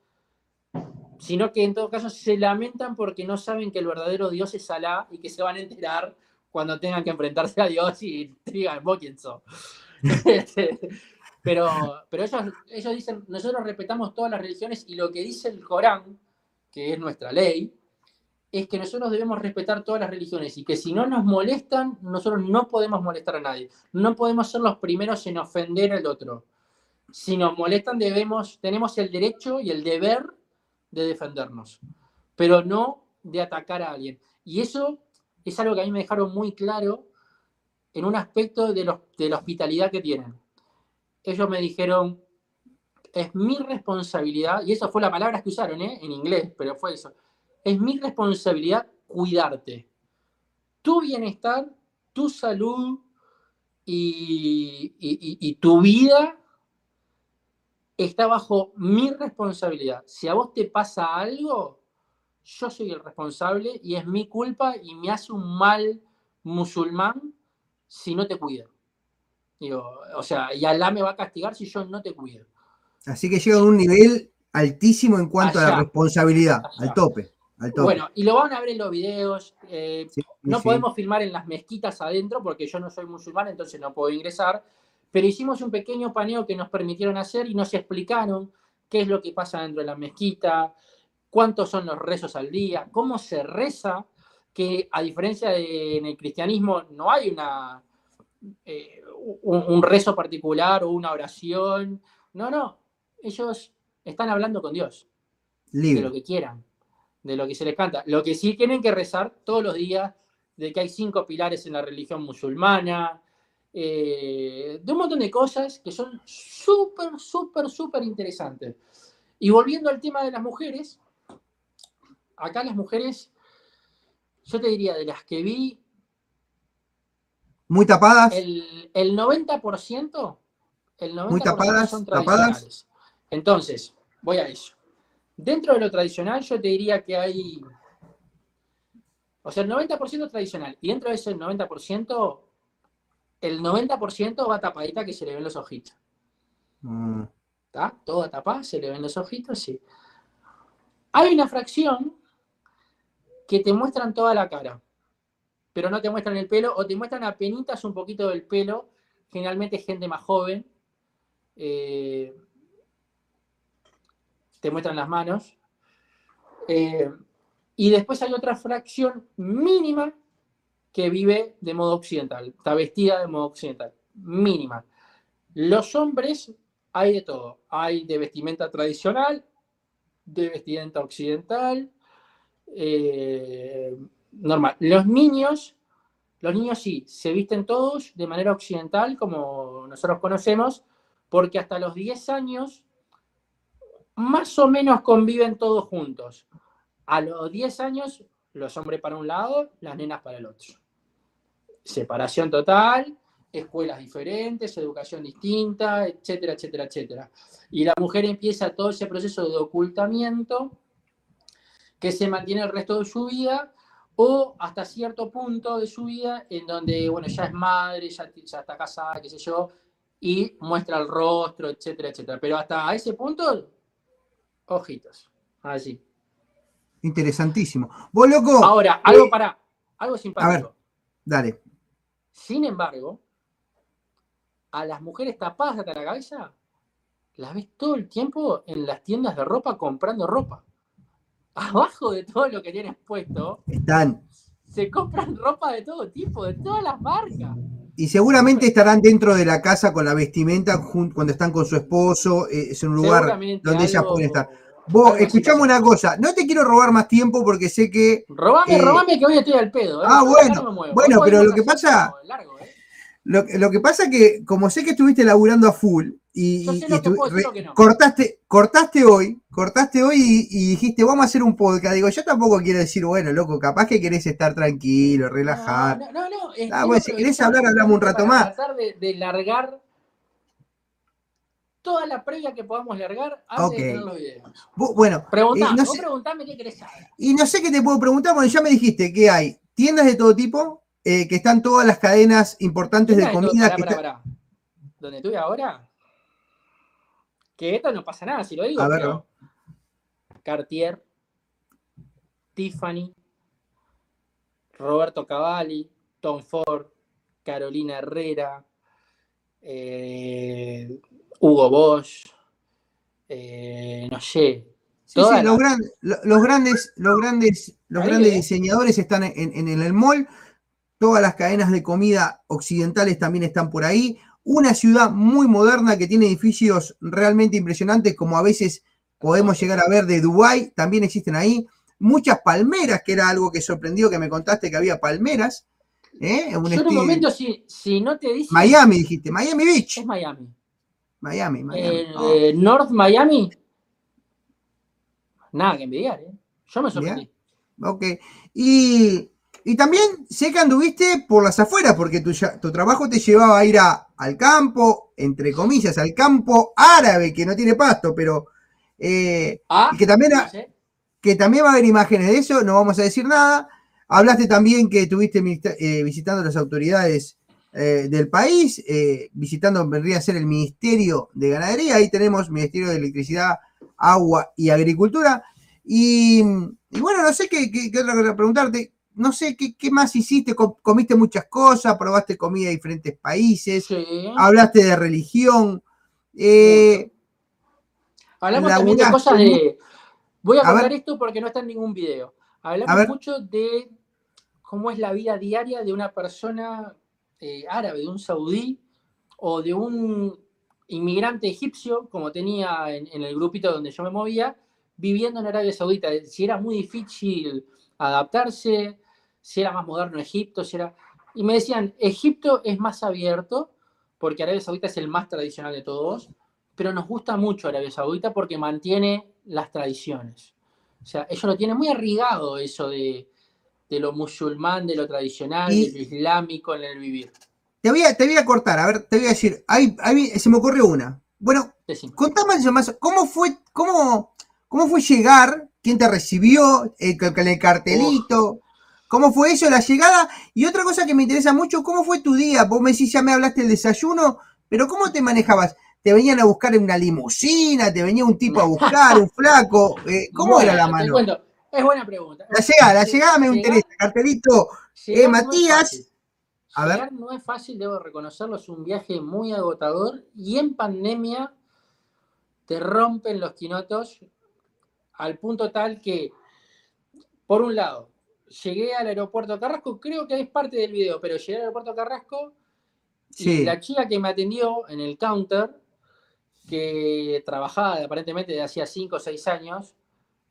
sino que en todo caso se lamentan porque no saben que el verdadero Dios es Alá y que se van a enterar cuando tengan que enfrentarse a Dios y digan, vos quién sos. pero pero ellos, ellos dicen, nosotros respetamos todas las religiones y lo que dice el Corán, que es nuestra ley, es que nosotros debemos respetar todas las religiones y que si no nos molestan, nosotros no podemos molestar a nadie. No podemos ser los primeros en ofender al otro. Si nos molestan, debemos, tenemos el derecho y el deber de defendernos, pero no de atacar a alguien. Y eso es algo que a mí me dejaron muy claro en un aspecto de, los, de la hospitalidad que tienen. Ellos me dijeron, es mi responsabilidad, y eso fue la palabra que usaron ¿eh? en inglés, pero fue eso es mi responsabilidad cuidarte. Tu bienestar, tu salud y, tu vida está bajo mi responsabilidad. Si a vos te pasa algo, yo soy el responsable y es mi culpa y me hace un mal musulmán si no te cuido. o sea, y Alá me va a castigar si yo no te cuido. Así que llega a un nivel altísimo en cuanto a la responsabilidad, al tope. Bueno, y lo van a ver en los videos. Eh, no podemos filmar en las mezquitas adentro porque yo no soy musulmán, entonces no puedo ingresar. Pero hicimos un pequeño paneo que nos permitieron hacer y nos explicaron qué es lo que pasa dentro de la mezquita, cuántos son los rezos al día, cómo se reza, que a diferencia de en el cristianismo no hay una, eh, un, rezo particular o una oración. No, no. Ellos están hablando con Dios. De lo que quieran de lo que se les canta. Lo que sí tienen que rezar todos los días de que hay cinco pilares en la religión musulmana, eh, de un montón de cosas que son súper, súper, súper interesantes. Y volviendo al tema de las mujeres, acá las mujeres, yo te diría, de las que vi... Muy tapadas. El, 90%, el 90% Muy tapadas, son tradicionales. Entonces, voy a eso. Dentro de lo tradicional, yo te diría que hay. O sea, el 90% tradicional. Y dentro de ese 90%, el 90% va tapadita que se le ven los ojitos. Mm. ¿Está? Toda tapada, se le ven los ojitos, sí. Hay una fracción que te muestran toda la cara, pero no te muestran el pelo, o te muestran a penitas un poquito del pelo, generalmente gente más joven. Eh, te muestran las manos. Eh, y después hay otra fracción mínima que vive de modo occidental, está vestida de modo occidental, mínima. Los hombres hay de todo, hay de vestimenta tradicional, de vestimenta occidental, eh, normal. Los niños, los niños sí, se visten todos de manera occidental, como nosotros conocemos, porque hasta los 10 años más o menos conviven todos juntos. A los 10 años, los hombres para un lado, las nenas para el otro. Separación total, escuelas diferentes, educación distinta, etcétera, etcétera, etcétera. Y la mujer empieza todo ese proceso de ocultamiento que se mantiene el resto de su vida o hasta cierto punto de su vida en donde, bueno, ya es madre, ya, ya está casada, qué sé yo, y muestra el rostro, etcétera, etcétera. Pero hasta ese punto, ojitos, así. Interesantísimo. Vos, loco. Ahora, algo para, algo simpático. A ver, dale. Sin embargo, a las mujeres tapadas hasta la cabeza, las ves todo el tiempo en las tiendas de ropa comprando ropa. Abajo de todo lo que tienes puesto, Están. se compran ropa de todo tipo, de todas las marcas. Y seguramente estarán dentro de la casa con la vestimenta cuando están con su esposo. eh, es un lugar donde ellas pueden estar. Vos, escuchame pasa. una cosa. No te quiero robar más tiempo porque sé que Robame, Eh, robame que hoy estoy al pedo. ¿eh? ah, bueno, no me muevo. bueno, pero lo que pasa- como largo, ¿eh? lo, lo que pasa que como sé que estuviste laburando a full y, re- que no. cortaste, cortaste hoy, cortaste hoy y, y dijiste, vamos a hacer un podcast. Digo, yo tampoco quiero decir, bueno, loco, capaz que querés estar tranquilo, relajar. No, no, no. Ah, bueno, si querés hablar, hablamos un rato más. Tratar de, de largar toda la previa que podamos largar antes Ok. de tener los videos. Bueno, Preguntá, Eh, no sé- preguntame qué querés saber. y no sé qué te puedo preguntar, porque ya me dijiste que hay tiendas de todo tipo, eh, que están todas las cadenas importantes de comida. pará, que pará, está- pará. Donde estoy ahora, que esto no pasa nada, si lo digo, A ver, Cartier, Tiffany, Roberto Cavalli, Tom Ford, Carolina Herrera, eh, Hugo Bosch, eh, no sé. Sí, todas sí, los, gran- los grandes, los grandes, los Ahí, grandes diseñadores están en, en el mall. Todas las cadenas de comida occidentales también están por ahí. Una ciudad muy moderna que tiene edificios realmente impresionantes, como a veces podemos llegar a ver de Dubái, también existen ahí. Muchas palmeras, que era algo que sorprendió que me contaste que había palmeras. ¿eh? Un Yo en un momento, si, si no te dice, Miami, dijiste, Miami Beach. es Miami. Miami, Miami. Oh, eh, North Miami, nada que envidiar, ¿eh? Yo me sorprendí. Ok. Y, y también sé que anduviste por las afueras, porque tu, tu trabajo te llevaba a ir a- al campo, entre comillas, al campo árabe, que no tiene pasto, pero eh, Ah, que también, no ha- sé. que también va a haber imágenes de eso, no vamos a decir nada. Hablaste también que estuviste eh, visitando las autoridades eh, del país, eh, visitando, vendría a ser el Ministerio de Ganadería, ahí tenemos Ministerio de Electricidad, Agua y Agricultura. Y, y bueno, no sé qué, qué, qué otra cosa preguntarte, no sé qué, qué más hiciste, Com- comiste muchas cosas, probaste comida de diferentes países, Sí. hablaste de religión. eh, Hablamos también de cosas de. Voy a A contar ver. esto porque no está en ningún video. Hablamos mucho de cómo es la vida diaria de una persona eh, árabe, de un saudí o de un inmigrante egipcio, como tenía en, en el grupito donde yo me movía, viviendo en Arabia Saudita. Si era muy difícil adaptarse, si era más moderno Egipto, si era... Y me decían, Egipto es más abierto, porque Arabia Saudita es el más tradicional de todos, pero nos gusta mucho Arabia Saudita porque mantiene las tradiciones. O sea, ellos lo tienen muy arraigado eso de, de lo musulmán, de lo tradicional, Y- de lo islámico en el vivir. te, voy a, te voy a cortar, a ver, te voy a decir, ahí, ahí se me ocurrió una. Bueno, Decime. Contame más. ¿Cómo fue, cómo, cómo fue llegar? ¿Quién te recibió? El, el cartelito. ¿Cómo fue eso, la llegada? Y otra cosa que me interesa mucho, ¿cómo fue tu día? Vos me decís, ya me hablaste del desayuno, pero ¿cómo te manejabas? ¿Te venían a buscar en una limusina? ¿Te venía un tipo a buscar, un flaco? Eh, ¿Cómo era la mano? cuento. Es buena pregunta. La llegada, la llegada me interesa. Cartelito, Eh, Matías. A ver. Llegar no es fácil, debo reconocerlo, es un viaje muy agotador y en pandemia te rompen los quinotos al punto tal que, por un lado, llegué al aeropuerto Carrasco, creo que es parte del video, pero llegué al aeropuerto Carrasco y la chica que me atendió en el counter, que trabajaba aparentemente de hacía 5 o 6 años,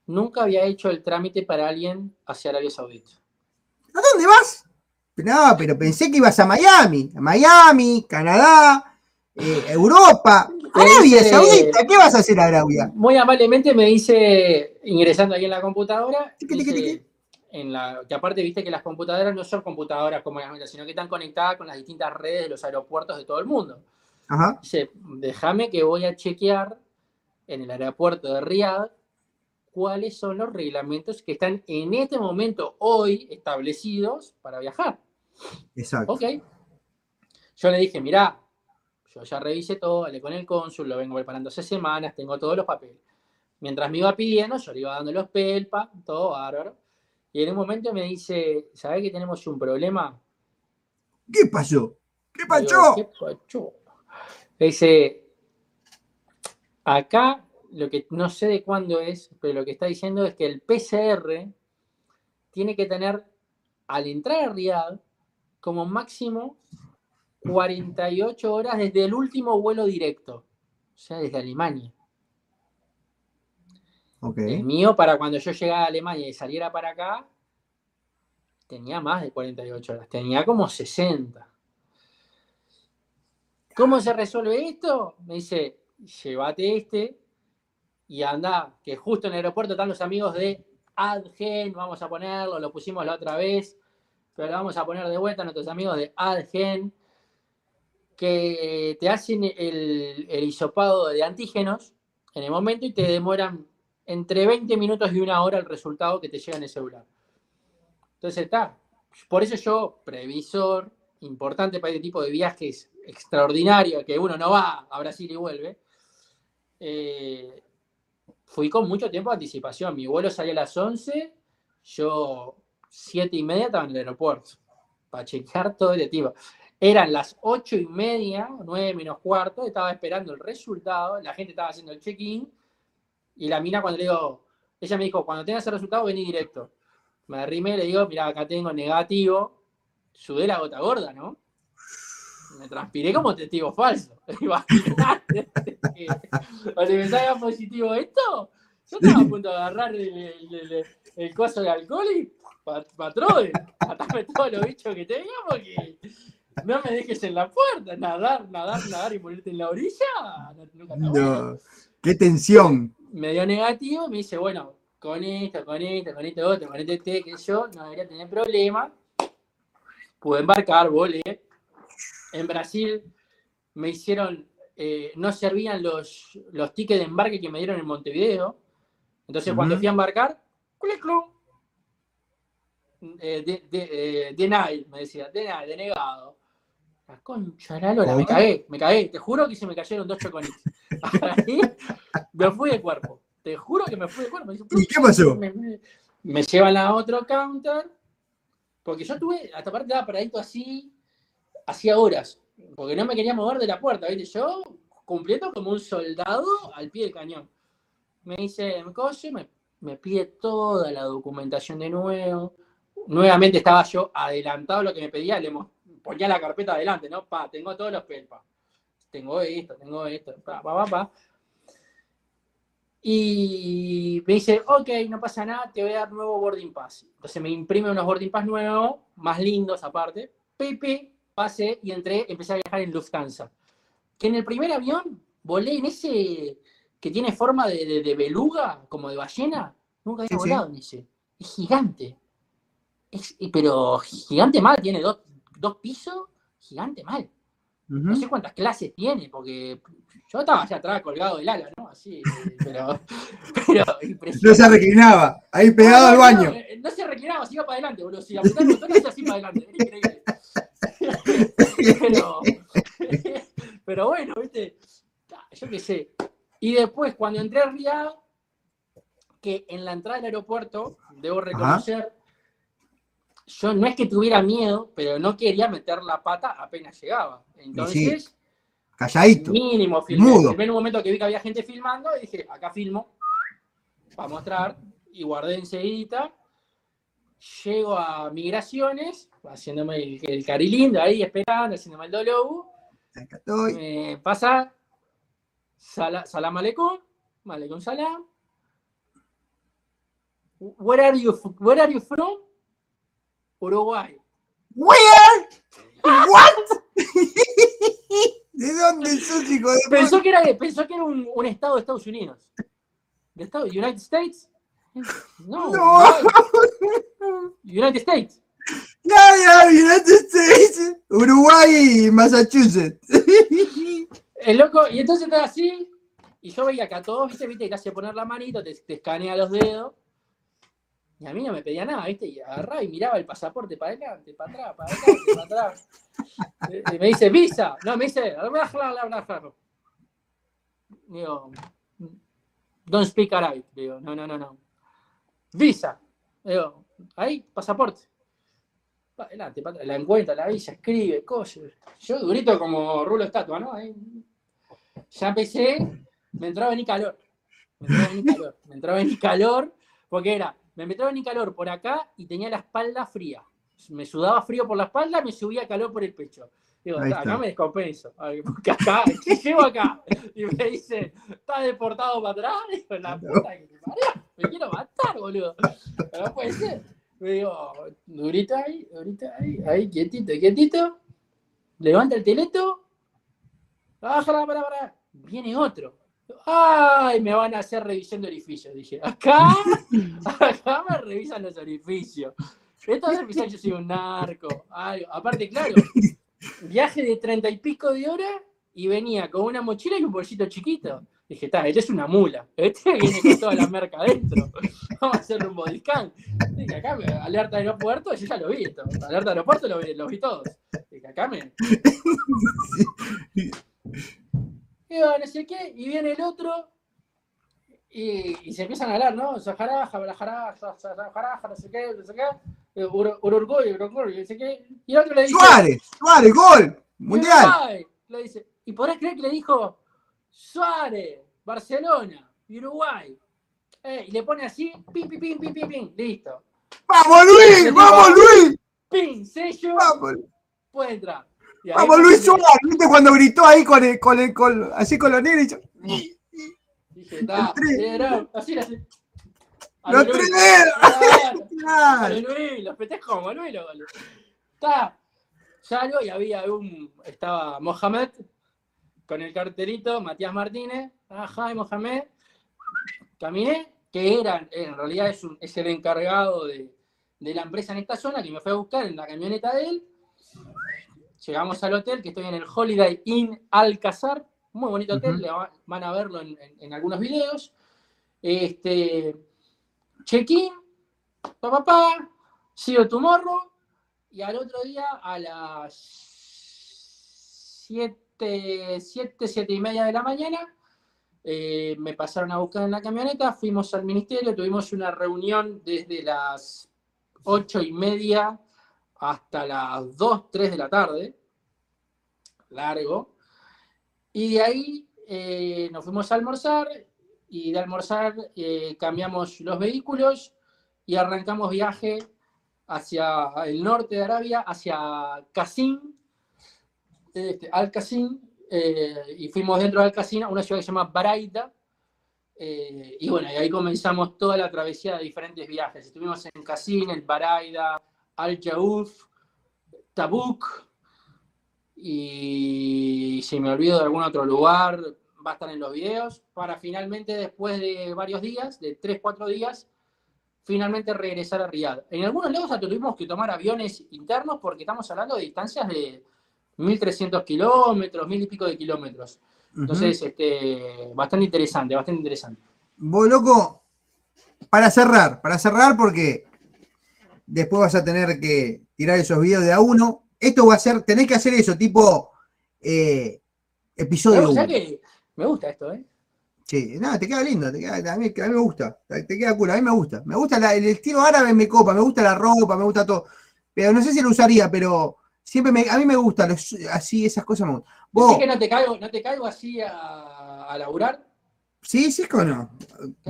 nunca había hecho el trámite para alguien hacia Arabia Saudita. ¿a dónde vas? No, pero pensé que ibas a Miami. A Miami, Canadá, eh, Europa. Arabia Saudita, ¿qué vas a hacer a Arabia? Muy amablemente me dice, ingresando ahí en la computadora, dice. En la, que aparte viste que las computadoras no son computadoras como las nuestras, sino que están conectadas con las distintas redes de los aeropuertos de todo el mundo. Ajá. Dice, déjame que voy a chequear en el aeropuerto de Riyadh cuáles son los reglamentos que están en este momento, hoy, establecidos para viajar. Exacto. Ok. Yo le dije, mirá, Yo ya revisé todo, hablé con el cónsul, lo vengo preparando hace semanas, tengo todos los papeles. Mientras me iba pidiendo, yo le iba dando los pelpa, todo bárbaro. Y en un momento me dice, ¿sabés que tenemos un problema? ¿Qué pasó? ¿Qué pasó? ¿Qué pasó? dice, acá lo que no sé de cuándo es, pero lo que está diciendo es que el PCR tiene que tener al entrar a Riyadh como máximo 48 horas desde el último vuelo directo, o sea, desde Alemania. El mío, para cuando yo llegara a Alemania y saliera para acá, tenía más de 48 horas, tenía como 60. ¿Cómo se resuelve esto? Me dice, llévate este y anda, que justo en el aeropuerto están los amigos de Adgen, vamos a ponerlo, lo pusimos la otra vez, pero lo vamos a poner de vuelta a nuestros amigos de Adgen, que te hacen el, el hisopado de antígenos en el momento y te demoran entre 20 minutos y una hora el resultado que te llega en el celular. Entonces está. Por eso yo, previsor, importante para este tipo de viajes extraordinarios, que uno no va a Brasil y vuelve, eh, fui con mucho tiempo de anticipación. Mi vuelo salía a las 11, yo 7 y media estaba en el aeropuerto para chequear todo el tipo. Eran las 8 y media, 9 menos cuarto, estaba esperando el resultado, la gente estaba haciendo el check-in y la mina cuando le digo, ella me dijo, cuando tengas el resultado vení directo. Me arrimé, le digo, mira, acá tengo negativo, sudé la gota gorda, ¿no? Me transpiré como testigo falso. o si me salga positivo esto, yo estaba a punto de agarrar el, el, coso de alcohol y patrón, matarme todos los bichos que tenía porque no me dejes en la puerta, nadar, nadar, nadar y ponerte en la orilla. No, qué tensión me dio negativo, me dice, bueno, con esto, con esto, con esto otro, con este té, que yo no debería tener problema. Pude embarcar, volé. En Brasil me hicieron, eh, no servían los, los tickets de embarque que me dieron en Montevideo. Entonces, cuando fui a embarcar, club, eh, de, de, eh, denied, me decía, denied, denegado. La concha la lora, me cagué, me cagué. Te juro que se me cayeron dos choconitos. Ahí me fui de cuerpo. Te juro que me fui de cuerpo. ¿Y qué pasó? Me, llevan a otro counter. Porque yo tuve, hasta parte estaba paradito así, hacía horas. Porque no me quería mover de la puerta, ¿viste? Yo cumpliendo como un soldado al pie del cañón. Me dice, me coche, me, me pide toda la documentación de nuevo. Nuevamente estaba yo adelantado a lo que me pedía, le, ponía la carpeta adelante, ¿no? Pa, tengo todos los pelpas. Tengo esto, tengo esto, pa, pa, pa, pa. Y me dice, ok, no pasa nada, te voy a dar nuevo boarding pass. Entonces me imprime unos boarding pass nuevos, más lindos aparte. Pepe, pasé y entré, empecé a viajar en Lufthansa. Que en el primer avión volé en ese que tiene forma de, beluga, como de ballena. Nunca había volado en ese. Es gigante. pero gigante mal, tiene dos, dos pisos, gigante mal. No sé cuántas clases tiene, porque yo estaba allá atrás colgado del ala, ¿no? Así, pero, pero impresionante. No se reclinaba, ahí pegado al baño. Eh, no, se reclinaba, se iba para adelante, boludo. Si apuntaba el botón, hacía así para adelante. increíble. pero, pero bueno, viste, yo qué sé. Y después, cuando entré a Riyadh, que en la entrada del aeropuerto, debo reconocer, yo no es que tuviera miedo, pero no quería meter la pata apenas llegaba. Entonces, calladito, mínimo, filmé. En un momento que vi que había gente filmando, y dije, acá filmo, para mostrar, y guardé enseguida. Llego a migraciones, haciéndome el, el carilindo ahí, esperando, haciéndome el dolobu. Me pasa, salam aleikum, aleikum salam. Where are you, where are you from? Uruguay. ¿Where? ¿What? ¿De dónde sos, hijo de pensó que era, pensó que era un, un, estado de Estados Unidos. ¿De Estados United States? No. no. United States. Ya, ya, United States. Uruguay y Massachusetts. El loco, y entonces estaba así, y yo veía que a todos, viste, viste, que hace poner la manito, te, te escanea los dedos. Y a mí no me pedía nada, ¿viste? Y agarraba y miraba el pasaporte para adelante, para atrás, para adelante, para atrás. Y me dice, visa. No, me dice, digo, don't speak Arabic. Digo, no, no, no, no. Visa. Digo, ahí, pasaporte. Adelante, la encuentra, la visa, escribe, cosas. Yo durito como rulo estatua, ¿no? Ahí. Ya empecé, me entraba ni calor. Me entraba ni calor. Me entraba ni calor, porque era, me entraba ni calor por acá y tenía la espalda fría. Me sudaba frío por la espalda, me subía calor por el pecho. Digo, acá me descompenso. Porque acá, ¿qué llevo acá? Y me dice, ¿estás deportado para atrás? Digo, la puta que me parió, me quiero matar, boludo. No puede ser. Me digo, durita ahí, durita ahí, ahí, quietito, quietito. Levanta el teleto. Bájala, para, para. Viene otro. Ay, me van a hacer revisión de orificios. Dije, acá, acá me revisan los orificios. Esto es yo soy un narco. Aparte, claro, viaje de treinta y pico de horas y venía con una mochila y un bolsito chiquito. Dije, está, este es una mula. Este viene con toda la merca adentro. Vamos a hacerle un bodycan. Dije, acá, alerta de aeropuerto, yo ya lo vi esto. Alerta de aeropuerto lo, vi, vi todos. Dije, acá me. Y bueno, no sé qué, y viene el otro, y, y se empiezan a hablar, ¿no? Saharaja, Balajaraja, Saharaja, no sé qué, no sé qué, Uruguay, Uruguay, no sé qué. Y el otro le dice. Suárez, Suárez, gol, mundial. Le dice, y podés creer que le dijo Suárez, Barcelona, Uruguay. Eh, y le pone así, pim, pim, pim, pim, pim, pim, listo. ¡Vamos, Luis! ¡Vamos, Luis! Pin, sello. Vamos. Puede entrar. Vamos, Luis Suárez, ¿viste cuando gritó ahí con el, con el, con, así con los negros? Y Dije, está, así, así. ¡Los tres Luis, los festejos como Está, salgo y había un, estaba Mohamed con el carterito, Matías Martínez, ajá, y Mohamed, caminé, que eran, en realidad es, un, es el encargado de, de la empresa en esta zona, que me fue a buscar en la camioneta de él, llegamos al hotel, que estoy en el Holiday Inn Alcazar, muy bonito hotel, van a verlo en, algunos videos. Este, check-in, papá, pa, sigo tu morro, y al otro día a las 7, 7, 7 y media de la mañana, eh, me pasaron a buscar en la camioneta, fuimos al ministerio, tuvimos una reunión desde las 8 y media hasta las 2, 3 de la tarde, largo, y de ahí eh, nos fuimos a almorzar y de almorzar eh, cambiamos los vehículos y arrancamos viaje hacia el norte de Arabia, hacia Qasim, este, Al Qasim, eh, y fuimos dentro de Al Qasim a una ciudad que se llama Baraida. y bueno, y ahí comenzamos toda la travesía de diferentes viajes. Estuvimos en Qasim, en Baraida, Al Jauf, Tabuk, y si me olvido de algún otro lugar, va a estar en los videos, para finalmente después de varios días, de 3, 4 días, finalmente regresar a Riyadh. En algunos lados tuvimos que tomar aviones internos porque estamos hablando de distancias de 1.300 kilómetros, mil y pico de kilómetros. Entonces, este, bastante interesante, bastante interesante. Vos, loco, para cerrar, para cerrar porque después vas a tener que tirar esos videos de a uno esto va a ser, tenés que hacer eso, tipo eh, episodio 1. me gusta esto, ¿eh? Sí, nada, te queda lindo, te queda, a, mí, me gusta, te queda cool, a mí me gusta. Me gusta el estilo árabe, me copa, me gusta la ropa, me gusta todo. Pero no sé si lo usaría, pero siempre me, a mí me gusta, así esas cosas me gustan. que no te caigo, no te caigo así a, a laburar? Sí, sí, es no.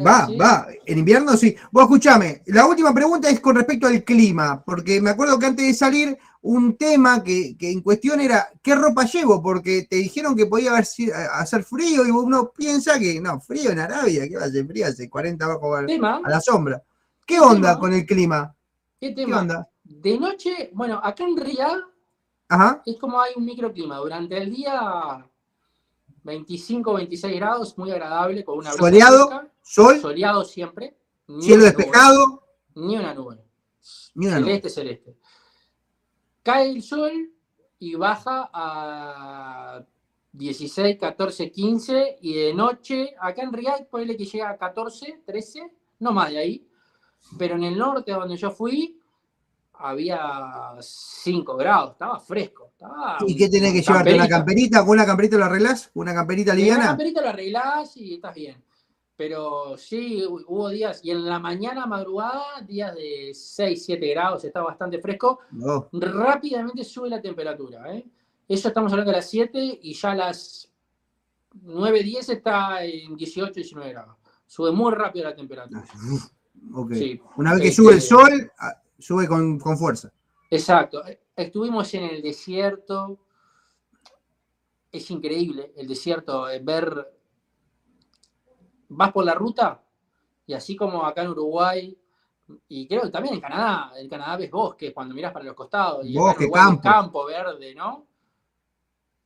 Va, va. En invierno sí. Vos escuchame, la última pregunta es con respecto al clima, porque me acuerdo que antes de salir, un tema que, en cuestión era qué ropa llevo, porque te dijeron que podía haber, hacer frío y uno piensa que no, frío en Arabia, ¿qué va a hacer frío? Hace 40 bajo a, la sombra. ¿Qué, onda con el clima? ¿Qué, tema? onda? De noche, bueno, acá en Riyadh es como hay un microclima. Durante el día 25, 26 grados, muy agradable, con una Soleado, sol. Soleado siempre. Cielo despejado. ni una nube. Ni una celeste, celeste. Cae el sol y baja a 16, 14, 15 y de noche, acá en Riyadh, ponele que llega a 14, 13, no más de ahí, pero en el norte donde yo fui, había 5 grados, estaba fresco. ¿Y qué tenés que llevarte? ¿Una camperita? ¿Con una camperita lo arreglás? ¿Una camperita liviana? Una camperita lo arreglás y estás bien. Pero sí, hubo días, y en la mañana madrugada, días de 6, 7 grados, está bastante fresco. Rápidamente sube la temperatura. ¿eh? Eso estamos hablando de las 7 y ya a las 9, 10 está en 18, 19 grados. Sube muy rápido la temperatura. Una vez que sube el este, sol, ah, sube con, con fuerza. Exacto. Estuvimos en el desierto. Es increíble el desierto, eh, ver vas por la ruta y así como acá en Uruguay, y creo que también en Canadá, en Canadá ves bosque cuando miras para los costados, y bosque, campo. verde, ¿no?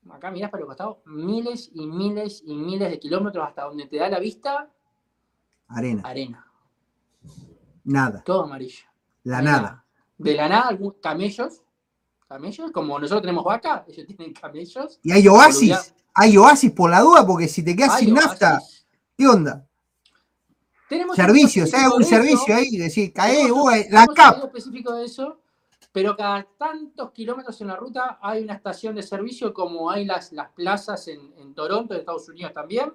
Acá miras para los costados miles y miles y miles de kilómetros hasta donde te da la vista. Arena. Arena. Nada. Todo amarillo. La nada. De la nada, algunos camellos. Camellos, como nosotros tenemos vaca, ellos tienen camellos. Y hay oasis. Hay oasis por la duda, porque si te quedas sin nafta, ¿Qué onda? Tenemos Servicios, hay algún servicio ahí, decir, cae, la CAP. específico de eso, pero cada tantos kilómetros en la ruta hay una estación de servicio como hay las, las plazas en, Toronto, en Estados Unidos también,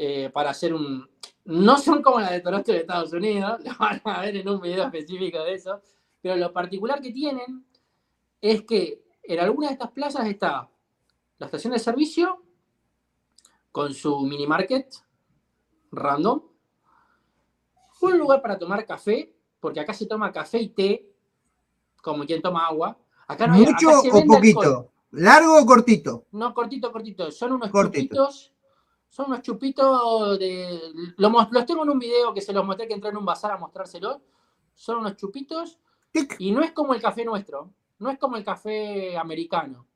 eh, para hacer un... No son como las de Toronto de Estados Unidos, lo van a ver en un video específico de eso, pero lo particular que tienen es que en alguna de estas plazas está la estación de servicio con su mini market random, un lugar para tomar café, porque acá se toma café y té, como quien toma agua. Acá no ¿Mucho o poquito? ¿Largo o cortito? No, cortito, cortito. Son unos chupitos. Son unos chupitos de. Los, tengo en un video que se los mostré que entré en un bazar a mostrárselos. Son unos chupitos. Y no es como el café nuestro. No es como el café americano.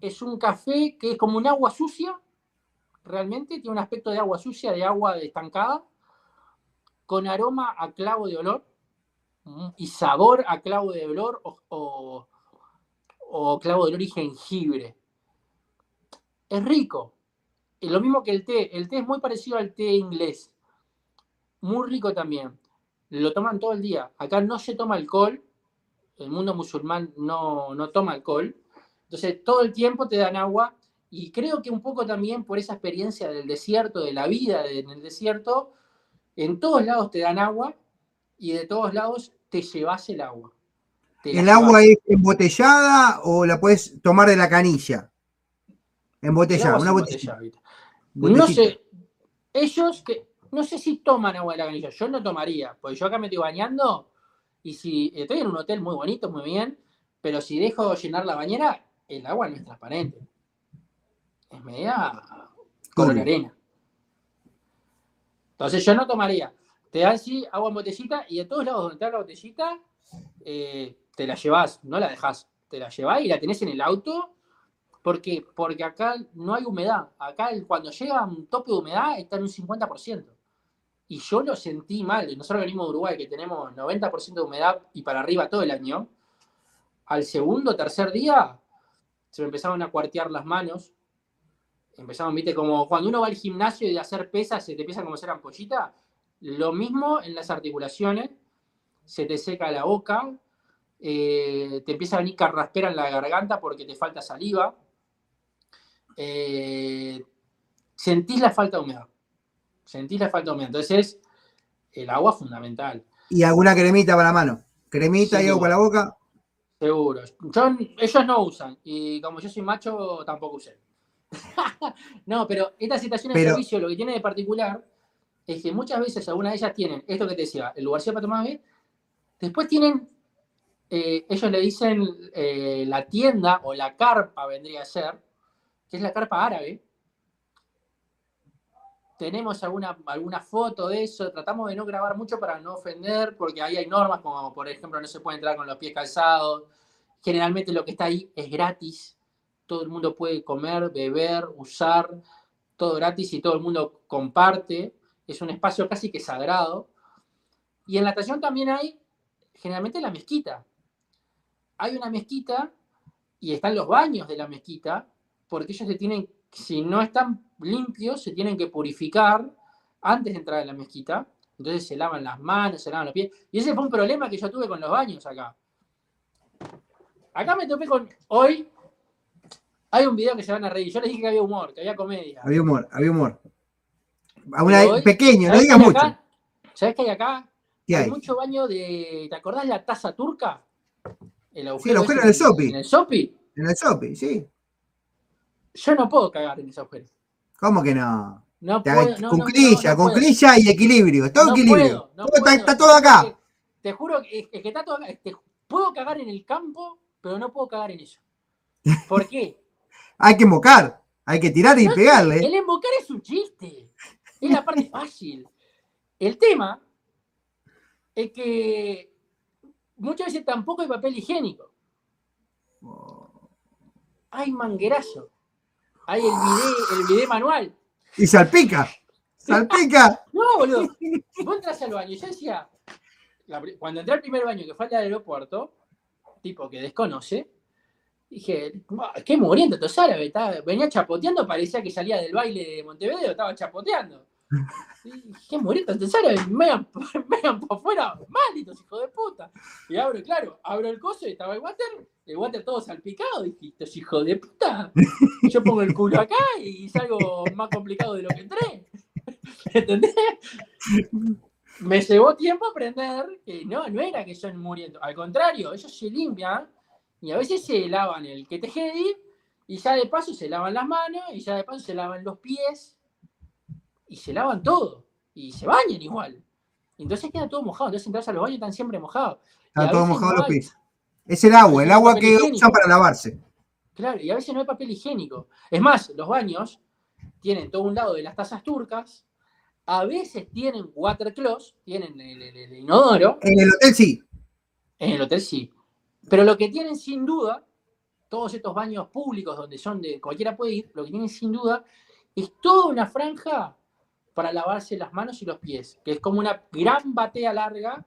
Es un café que es como un agua sucia realmente, tiene un aspecto de agua sucia, de agua estancada, con aroma a clavo de olor y sabor a clavo de olor o, clavo de olor y jengibre. Es rico. Lo mismo que el té. El té es muy parecido al té inglés. Muy rico también. Lo toman todo el día. Acá no se toma alcohol. El mundo musulmán no, no toma alcohol. Entonces, todo el tiempo te dan agua y creo que un poco también por esa experiencia del desierto, de la vida en el desierto, en todos lados te dan agua y de todos lados te llevas el agua. ¿El agua es embotellada o la puedes tomar de la canilla? Embotellada, una botella. No sé, ellos que, no sé si toman agua de la canilla, yo no tomaría, porque yo acá me estoy bañando y si estoy en un hotel muy bonito, muy bien, pero si dejo llenar la bañera, el agua no es transparente es media color arena. Entonces yo no tomaría. Te dan sí agua en botellita y de todos lados donde da la botellita, eh, te la llevas, no la dejas, te la llevas y la tenés en el auto. Porque Porque acá no hay humedad. Acá cuando llega un tope de humedad está en un 50%. Y yo lo sentí mal. Nosotros venimos de Uruguay, que tenemos 90% de humedad y para arriba todo el año. Al segundo, tercer día, se me empezaron a cuartear las manos, empezamos, viste, como cuando uno va al gimnasio y de hacer pesas se te empieza como hacer ampollita, lo mismo en las articulaciones, se te seca la boca, eh, te empieza a venir carraspera en la garganta porque te falta saliva, eh, sentís la falta de humedad, sentís la falta de humedad, entonces el agua es fundamental. ¿Y alguna cremita para la mano? ¿Cremita y agua para la boca? Seguro. ellos no usan y como yo soy macho tampoco usé. no, pero esta situación de servicio lo que tiene de particular es que muchas veces algunas de ellas tienen esto que te decía, el lugarcito para tomar bien, después tienen, eh, ellos le dicen eh, la tienda o la carpa vendría a ser, que es la carpa árabe. Tenemos alguna, alguna foto de eso, tratamos de no grabar mucho para no ofender, porque ahí hay normas como, por ejemplo, no se puede entrar con los pies calzados. Generalmente lo que está ahí es gratis, todo el mundo puede comer, beber, usar, todo gratis y todo el mundo comparte. Es un espacio casi que sagrado. Y en la estación también hay, generalmente, la mezquita. Hay una mezquita y están los baños de la mezquita, porque ellos se tienen, si no están limpios, se tienen que purificar antes de entrar a la mezquita. Entonces se lavan las manos, se lavan los pies. Y ese fue un problema que yo tuve con los baños acá. Acá me topé con. Hoy hay un video que se van a reír. Yo les dije que había humor, que había comedia. Había humor, había humor. Una, pequeño, no digas mucho. ¿Sabes qué hay acá? hay? mucho baño de. ¿Te acordás de la taza turca? El agujero, sí, el agujero en el sopi. ¿En el sopi? En el sopi, sí. Yo no puedo cagar en ese agujero. ¿Cómo que no? No puedo, con crilla, con crilla y equilibrio. Todo equilibrio. está, todo acá. Te juro que, que está todo acá. puedo cagar en el campo, pero no puedo cagar en eso. ¿Por qué? hay que embocar, hay que tirar y pegarle. El embocar es un chiste. Es la parte fácil. El tema es que muchas veces tampoco hay papel higiénico. Hay manguerazo. Hay el video, el manual. Y salpica. Salpica. no, boludo. Vos entras al baño. Yo decía, cuando entré al primer baño que fue al aeropuerto, tipo que desconoce, dije, qué muriendo estos árabes. venía chapoteando, parecía que salía del baile de Montevideo, estaba chapoteando. Qué muriendo estos árabes, me van por afuera, malditos hijos de puta. Y abro, claro, abro el coso y estaba el water, el water todo salpicado. Dije, estos hijos de puta. Yo pongo el culo acá y salgo más complicado de lo que entré. ¿Entendés? Me llevó tiempo aprender que no, no era que son muriendo. Al contrario, ellos se limpian y a veces se lavan el que te y ya de paso se lavan las manos y ya de paso se lavan los pies y se lavan todo y se bañan igual. Entonces queda todo mojado. Entonces entras a los baños están siempre mojados. Está todo mojado los pies. Es el agua, el agua que usan para lavarse. Claro, y a veces no hay papel higiénico. Es más, los baños tienen todo un lado de las tazas turcas, a veces tienen water closet, tienen el, inodoro. En el hotel sí. En el hotel sí. Pero lo que tienen sin duda, todos estos baños públicos donde son de cualquiera puede ir, lo que tienen sin duda es toda una franja para lavarse las manos y los pies, que es como una gran batea larga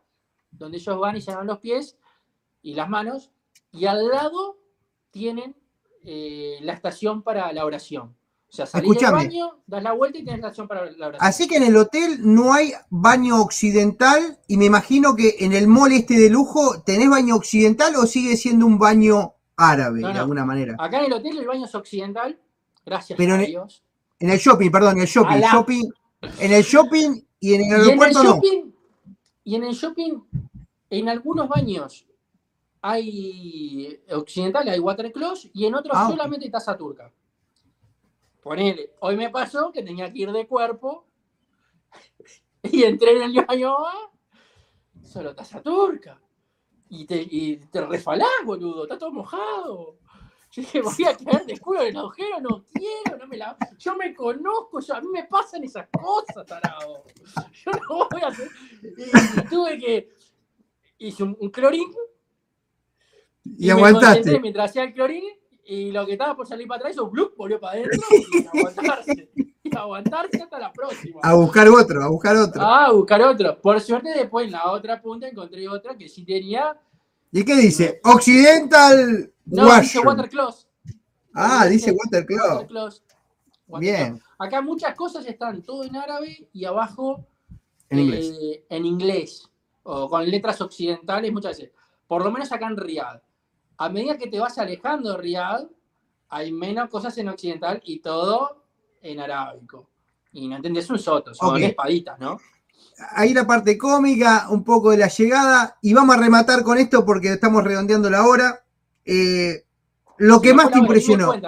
donde ellos van y se lavan los pies y las manos, y al lado tienen eh, la estación para la oración. O sea, salís del baño, das la vuelta y tienes la estación para la oración. Así que en el hotel no hay baño occidental y me imagino que en el mall este de lujo, ¿tenés baño occidental o sigue siendo un baño árabe de alguna manera? Acá en el hotel el baño es occidental, gracias a Dios. En el shopping, perdón, en el shopping, shopping en el shopping y en el aeropuerto no. Y en el shopping, en algunos baños hay occidental, hay water close y en otros ah, solamente taza turca. Ponele, hoy me pasó que tenía que ir de cuerpo y entré en el baño, solo taza turca. Y te, y te refalás, boludo, está todo mojado. Yo dije, voy a caer de culo en el agujero, no quiero, no me la. Yo me conozco, yo, a mí me pasan esas cosas, tarado. Yo no voy a hacer. Y, tuve que. Hice un, clorín. Y, aguantaste. mientras hacía el clorín y lo que estaba por salir para atrás hizo blup, volvió para adentro y aguantarse. Y aguantarse hasta la próxima. A buscar otro, a buscar otro. Ah, a buscar otro. Por suerte después en la otra punta encontré otra que sí tenía. ¿Y qué dice? Occidental No, dice Water Ah, dice, Water Bien. Acá muchas cosas están todo en árabe y abajo en, inglés. Eh, en inglés. O con letras occidentales muchas veces. Por lo menos acá en Riyadh a medida que te vas alejando de Riyadh, hay menos cosas en occidental y todo en arábico. Y no entendés un soto, son espaditas, ¿no? Ahí la parte cómica, un poco de la llegada, y vamos a rematar con esto porque estamos redondeando la hora. Eh, lo que más te impresionó, ¿eh?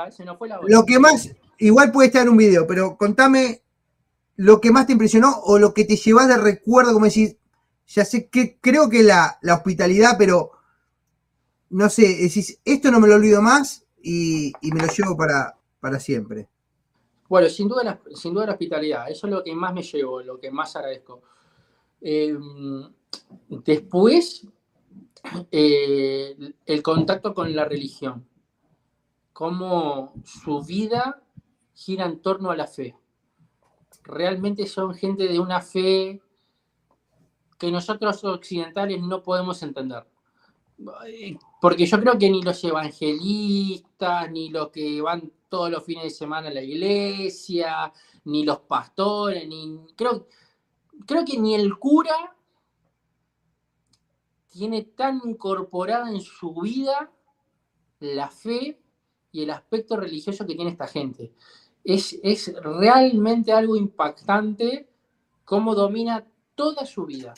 lo que más, igual puede estar en un video, pero contame lo que más te impresionó o lo que te llevas de recuerdo, como decís, ya sé que creo que la, la hospitalidad, pero no sé, decís, esto no me lo olvido más y, me lo llevo para, para siempre. Bueno, sin duda, la, sin duda la hospitalidad, eso es lo que más me llevo, lo que más agradezco. Em, después, eh, el contacto con la religión, cómo su vida gira en torno a la fe. Realmente son gente de una fe que nosotros occidentales no podemos entender porque yo creo que ni los evangelistas, ni los que van todos los fines de semana a la iglesia, ni los pastores, ni creo creo que ni el cura tiene tan incorporada en su vida la fe y el aspecto religioso que tiene esta gente. Es, es realmente algo impactante cómo domina toda su vida,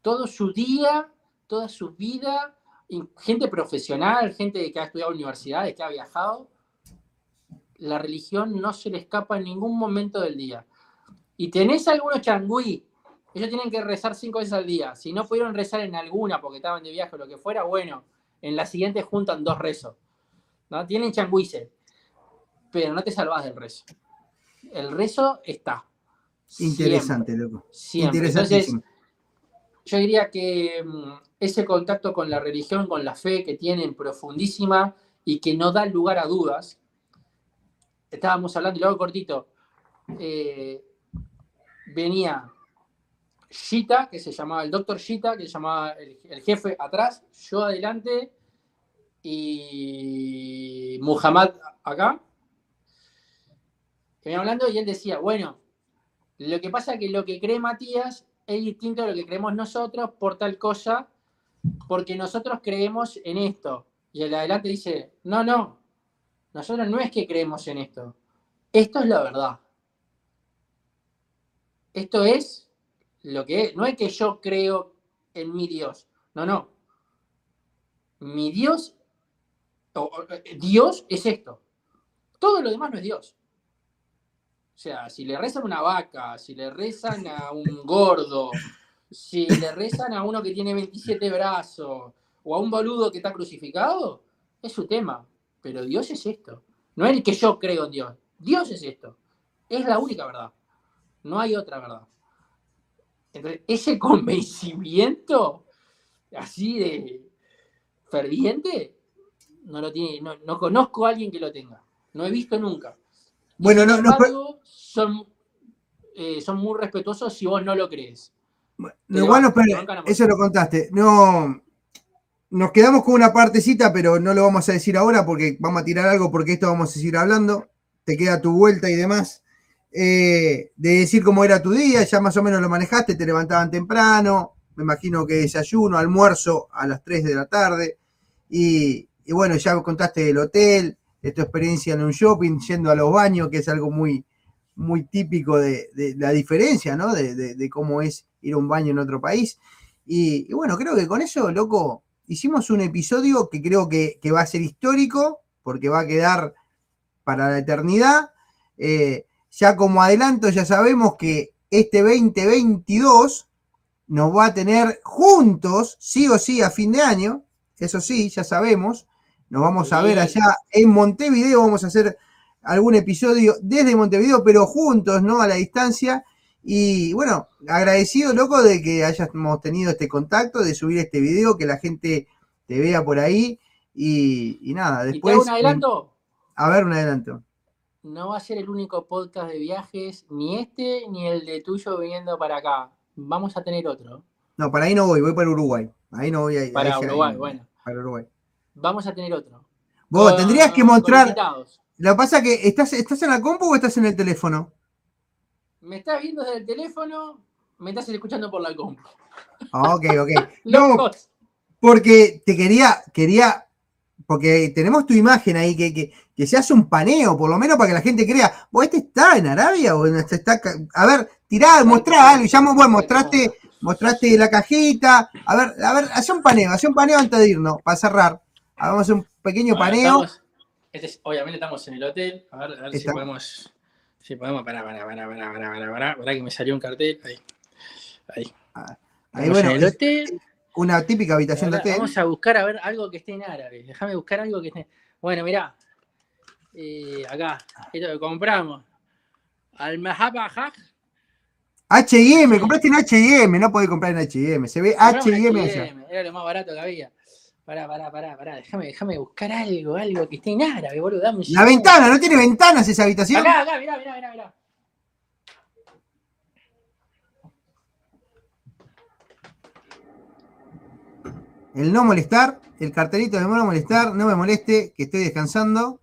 todo su día, toda su vida, gente profesional, gente que ha estudiado universidades, que ha viajado, la religión no se le escapa en ningún momento del día. Y tenés algunos changüí, ellos tienen que rezar cinco veces al día. Si no pudieron rezar en alguna porque estaban de viaje o lo que fuera, bueno, en la siguiente juntan dos rezos. ¿no? Tienen changüice, pero no te salvás del rezo. El rezo está. Interesante, loco. Entonces, yo diría que mm, ese contacto con la religión, con la fe que tienen profundísima y que no da lugar a dudas. Estábamos hablando, y lo hago cortito. Eh, venía Shita, que se llamaba el doctor Shita, que se llamaba el, jefe atrás, yo adelante y Muhammad acá. Que venía hablando y él decía, bueno, lo que pasa es que lo que cree Matías es distinto a lo que creemos nosotros por tal cosa, porque nosotros creemos en esto. Y el adelante dice, no, no, nosotros no es que creemos en esto, esto es la verdad. Esto es lo que es, no es que yo creo en mi Dios, no, no. Mi Dios, Dios es esto. Todo lo demás no es Dios. O sea, si le rezan a una vaca, si le rezan a un gordo, si le rezan a uno que tiene 27 brazos o a un boludo que está crucificado, es su tema. Pero Dios es esto. No es el que yo creo en Dios. Dios es esto. Es la única verdad. No hay otra verdad. Entonces, ese convencimiento así de ferviente, no lo tiene, no, conozco a alguien que lo tenga. No he visto nunca. Bueno, no, no, son, eh, son muy respetuosos si vos no lo crees. Bueno, pero eso lo contaste. No, nos quedamos con una partecita, pero no lo vamos a decir ahora porque vamos a tirar algo porque esto vamos a seguir hablando. Te queda tu vuelta y demás. Eh, de decir cómo era tu día, ya más o menos lo manejaste, te levantaban temprano, me imagino que desayuno, almuerzo a las 3 de la tarde. Y, bueno, ya contaste del hotel, de tu experiencia en un shopping, yendo a los baños, que es algo muy, muy típico de, la diferencia, ¿no? De, cómo es ir a un baño en otro país. Y, bueno, creo que con eso, loco, hicimos un episodio que creo que, va a ser histórico, porque va a quedar para la eternidad. Eh, ya como adelanto, ya sabemos que este 2022 nos va a tener juntos, sí o sí, a fin de año. Eso sí, ya sabemos. Nos vamos a ver allá en Montevideo, vamos a hacer algún episodio desde Montevideo, pero juntos, ¿no? A la distancia. Y bueno, agradecido, loco, de que hayamos tenido este contacto, de subir este video, que la gente te vea por ahí. Y, nada, después. ¿Y un adelanto? A ver, un adelanto. No va a ser el único podcast de viajes, ni este, ni el de tuyo viniendo para acá. Vamos a tener otro. No, para ahí no voy, voy para Uruguay. Ahí no voy a Para Uruguay, bueno. Para Uruguay. Vamos a tener otro. Vos tendrías que mostrar. Lo que pasa es que estás, estás en la compu o estás en el teléfono. Me estás viendo desde el teléfono, me estás escuchando por la compu. Ah, ok, ok. no, porque te quería, quería, porque tenemos tu imagen ahí, que, que, se hace un paneo, por lo menos para que la gente crea, vos este está en Arabia o este está, a ver, tirá, mostrá algo, ya bueno, mostraste, mostraste la cajita, a ver, a ver, hace un paneo, hace un paneo antes de irnos, para cerrar. Hagamos un pequeño paneo. Este obviamente estamos en el hotel. A ver, a ver si podemos. Si podemos. Pará, pará, pará, pará, pará, pará, pará, pará, que me salió un cartel. Ahí. Ahí. Ah, ahí bueno, el hotel. Una típica habitación de hotel. Vamos a buscar a ver algo que esté en árabe. Déjame buscar algo que esté. Bueno, mirá. Eh, acá. Esto que compramos. Al Mahaba HM, compraste en HM, no podés comprar en HM. Se ve HM. Era lo más barato que había. Pará, pará, pará, pará. Déjame, déjame buscar algo, algo que esté en árabe, boludo. Dame la ventana, ¿no tiene ventanas esa habitación? Acá, acá, mirá, mirá, mirá, mirá. El no molestar, el cartelito de no molestar, no me moleste, que estoy descansando.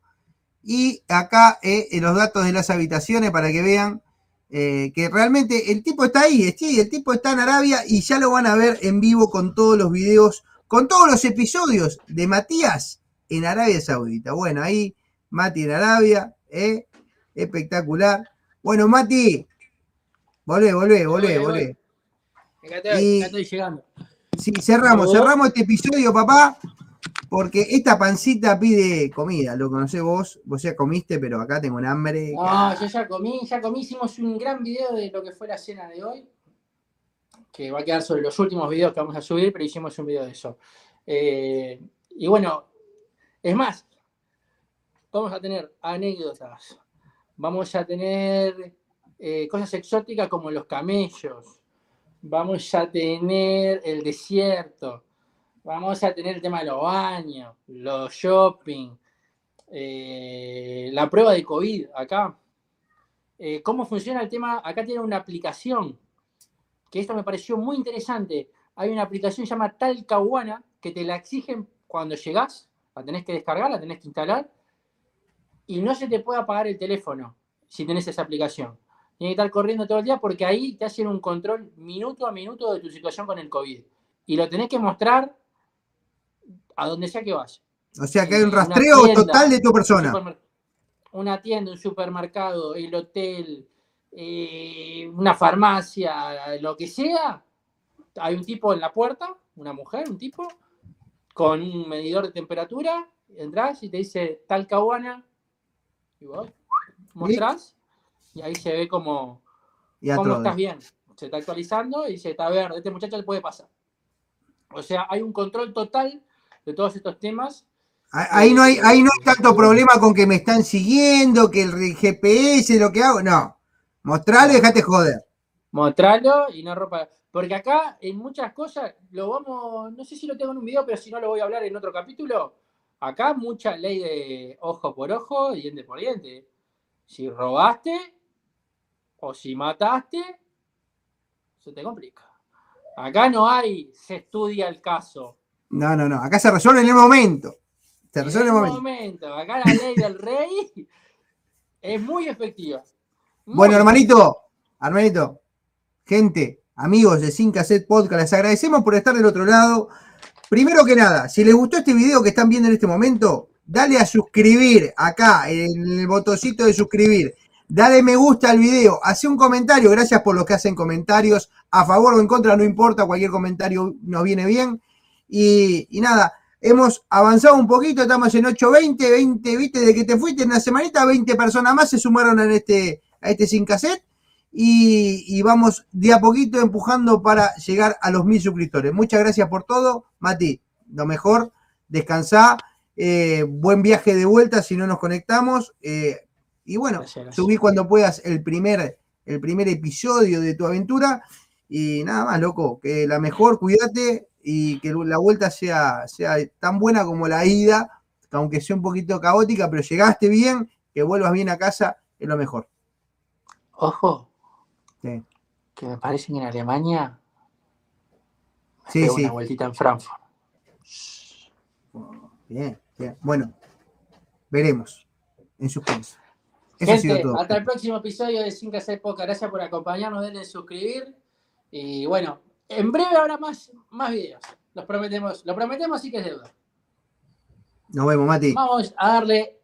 Y acá eh, los datos de las habitaciones para que vean eh, que realmente el tipo está ahí, sí, el tipo está en Arabia y ya lo van a ver en vivo con todos los videos, con todos los episodios de Matías en Arabia Saudita. Bueno, ahí Mati en Arabia, ¿eh? espectacular. Bueno, Mati, volvé, volvé, volvé, volvé. Y, estoy llegando. Sí, cerramos, cerramos este episodio, papá, porque esta pancita pide comida, lo conocés vos, vos ya comiste, pero acá tengo un hambre. No, yo ya comí, ya comí, hicimos un gran video de lo que fue la cena de hoy, que va a quedar sobre los últimos videos que vamos a subir, pero hicimos un video de eso. Eh, y bueno, es más, vamos a tener anécdotas, vamos a tener eh, cosas exóticas como los camellos, vamos a tener el desierto, vamos a tener el tema de los baños, los shopping, eh, la prueba de COVID acá. ¿Cómo funciona el tema? Acá tiene una aplicación, que esto me pareció muy interesante. Hay una aplicación llamada Talcahuana que te la exigen cuando llegás, la tenés que descargar, la tenés que instalar, y no se te puede apagar el teléfono si tenés esa aplicación. Tiene que estar corriendo todo el día porque ahí te hacen un control minuto a minuto de tu situación con el COVID. Y lo tenés que mostrar a donde sea que vas. O sea que hay un rastreo total de tu persona. una tienda, un supermercado, el hotel, eh, una farmacia, lo que sea. Hay un tipo en la puerta, una mujer, un tipo, con un medidor de temperatura. Entras y te dice tal caguana. Y vos mostrás y ahí se ve como cómo estás bien. Se está actualizando y dice, está verde, este muchacho le puede pasar. O sea, hay un control total de todos estos temas. Ahí no hay, ahí no hay tanto problema con que me están siguiendo, que el GPS, lo que hago. No. Mostralo y dejate joder. Mostralo y no ropa. Porque acá en muchas cosas, lo vamos, no sé si lo tengo en un video, pero si no lo voy a hablar en otro capítulo. Acá mucha ley de ojo por ojo, diente por diente. Si robaste, o si mataste, se te complica. Acá no hay, se estudia el caso. No, no, no. Acá se resuelve en el momento. Se resuelve en el momento. Acá la ley del rey es muy efectiva. Bueno, hermanito, hermanito, gente, amigos de Sin Cassette Podcast, les agradecemos por estar del otro lado. Primero que nada, si les gustó este video que están viendo en este momento, dale a suscribir acá, en el botoncito de suscribir dale me gusta al video, hace un comentario, gracias por los que hacen comentarios, a favor o en contra, no importa, cualquier comentario nos viene bien. Y, nada, hemos avanzado un poquito, estamos en 8.20, 20, viste, de que te fuiste en una semanita, 20 personas más se sumaron a este, a este sin cassette. Y, vamos de a poquito empujando para llegar a los mil suscriptores. Muchas gracias por todo. Mati, lo mejor, descansá. Eh, buen viaje de vuelta si no nos conectamos. Eh, y bueno, subí cuando puedas el primer, el primer episodio de tu aventura. Y nada más, loco, que la mejor, cuídate y que la vuelta sea, sea tan buena como la ida, aunque sea un poquito caótica, pero llegaste bien, que vuelvas bien a casa, es lo mejor. Ojo, que me parece que en Alemania sí, sí. una vueltita en Frankfurt. Bien, bien. Bueno, veremos en suspenso. Gente, hasta el próximo episodio de Sin Hacer Poca. Gracias por acompañarnos, denle suscribir. Y bueno, en breve habrá más, más videos. Los prometemos, lo prometemos, sí que es deuda. Nos vemos, Mati. Vamos a darle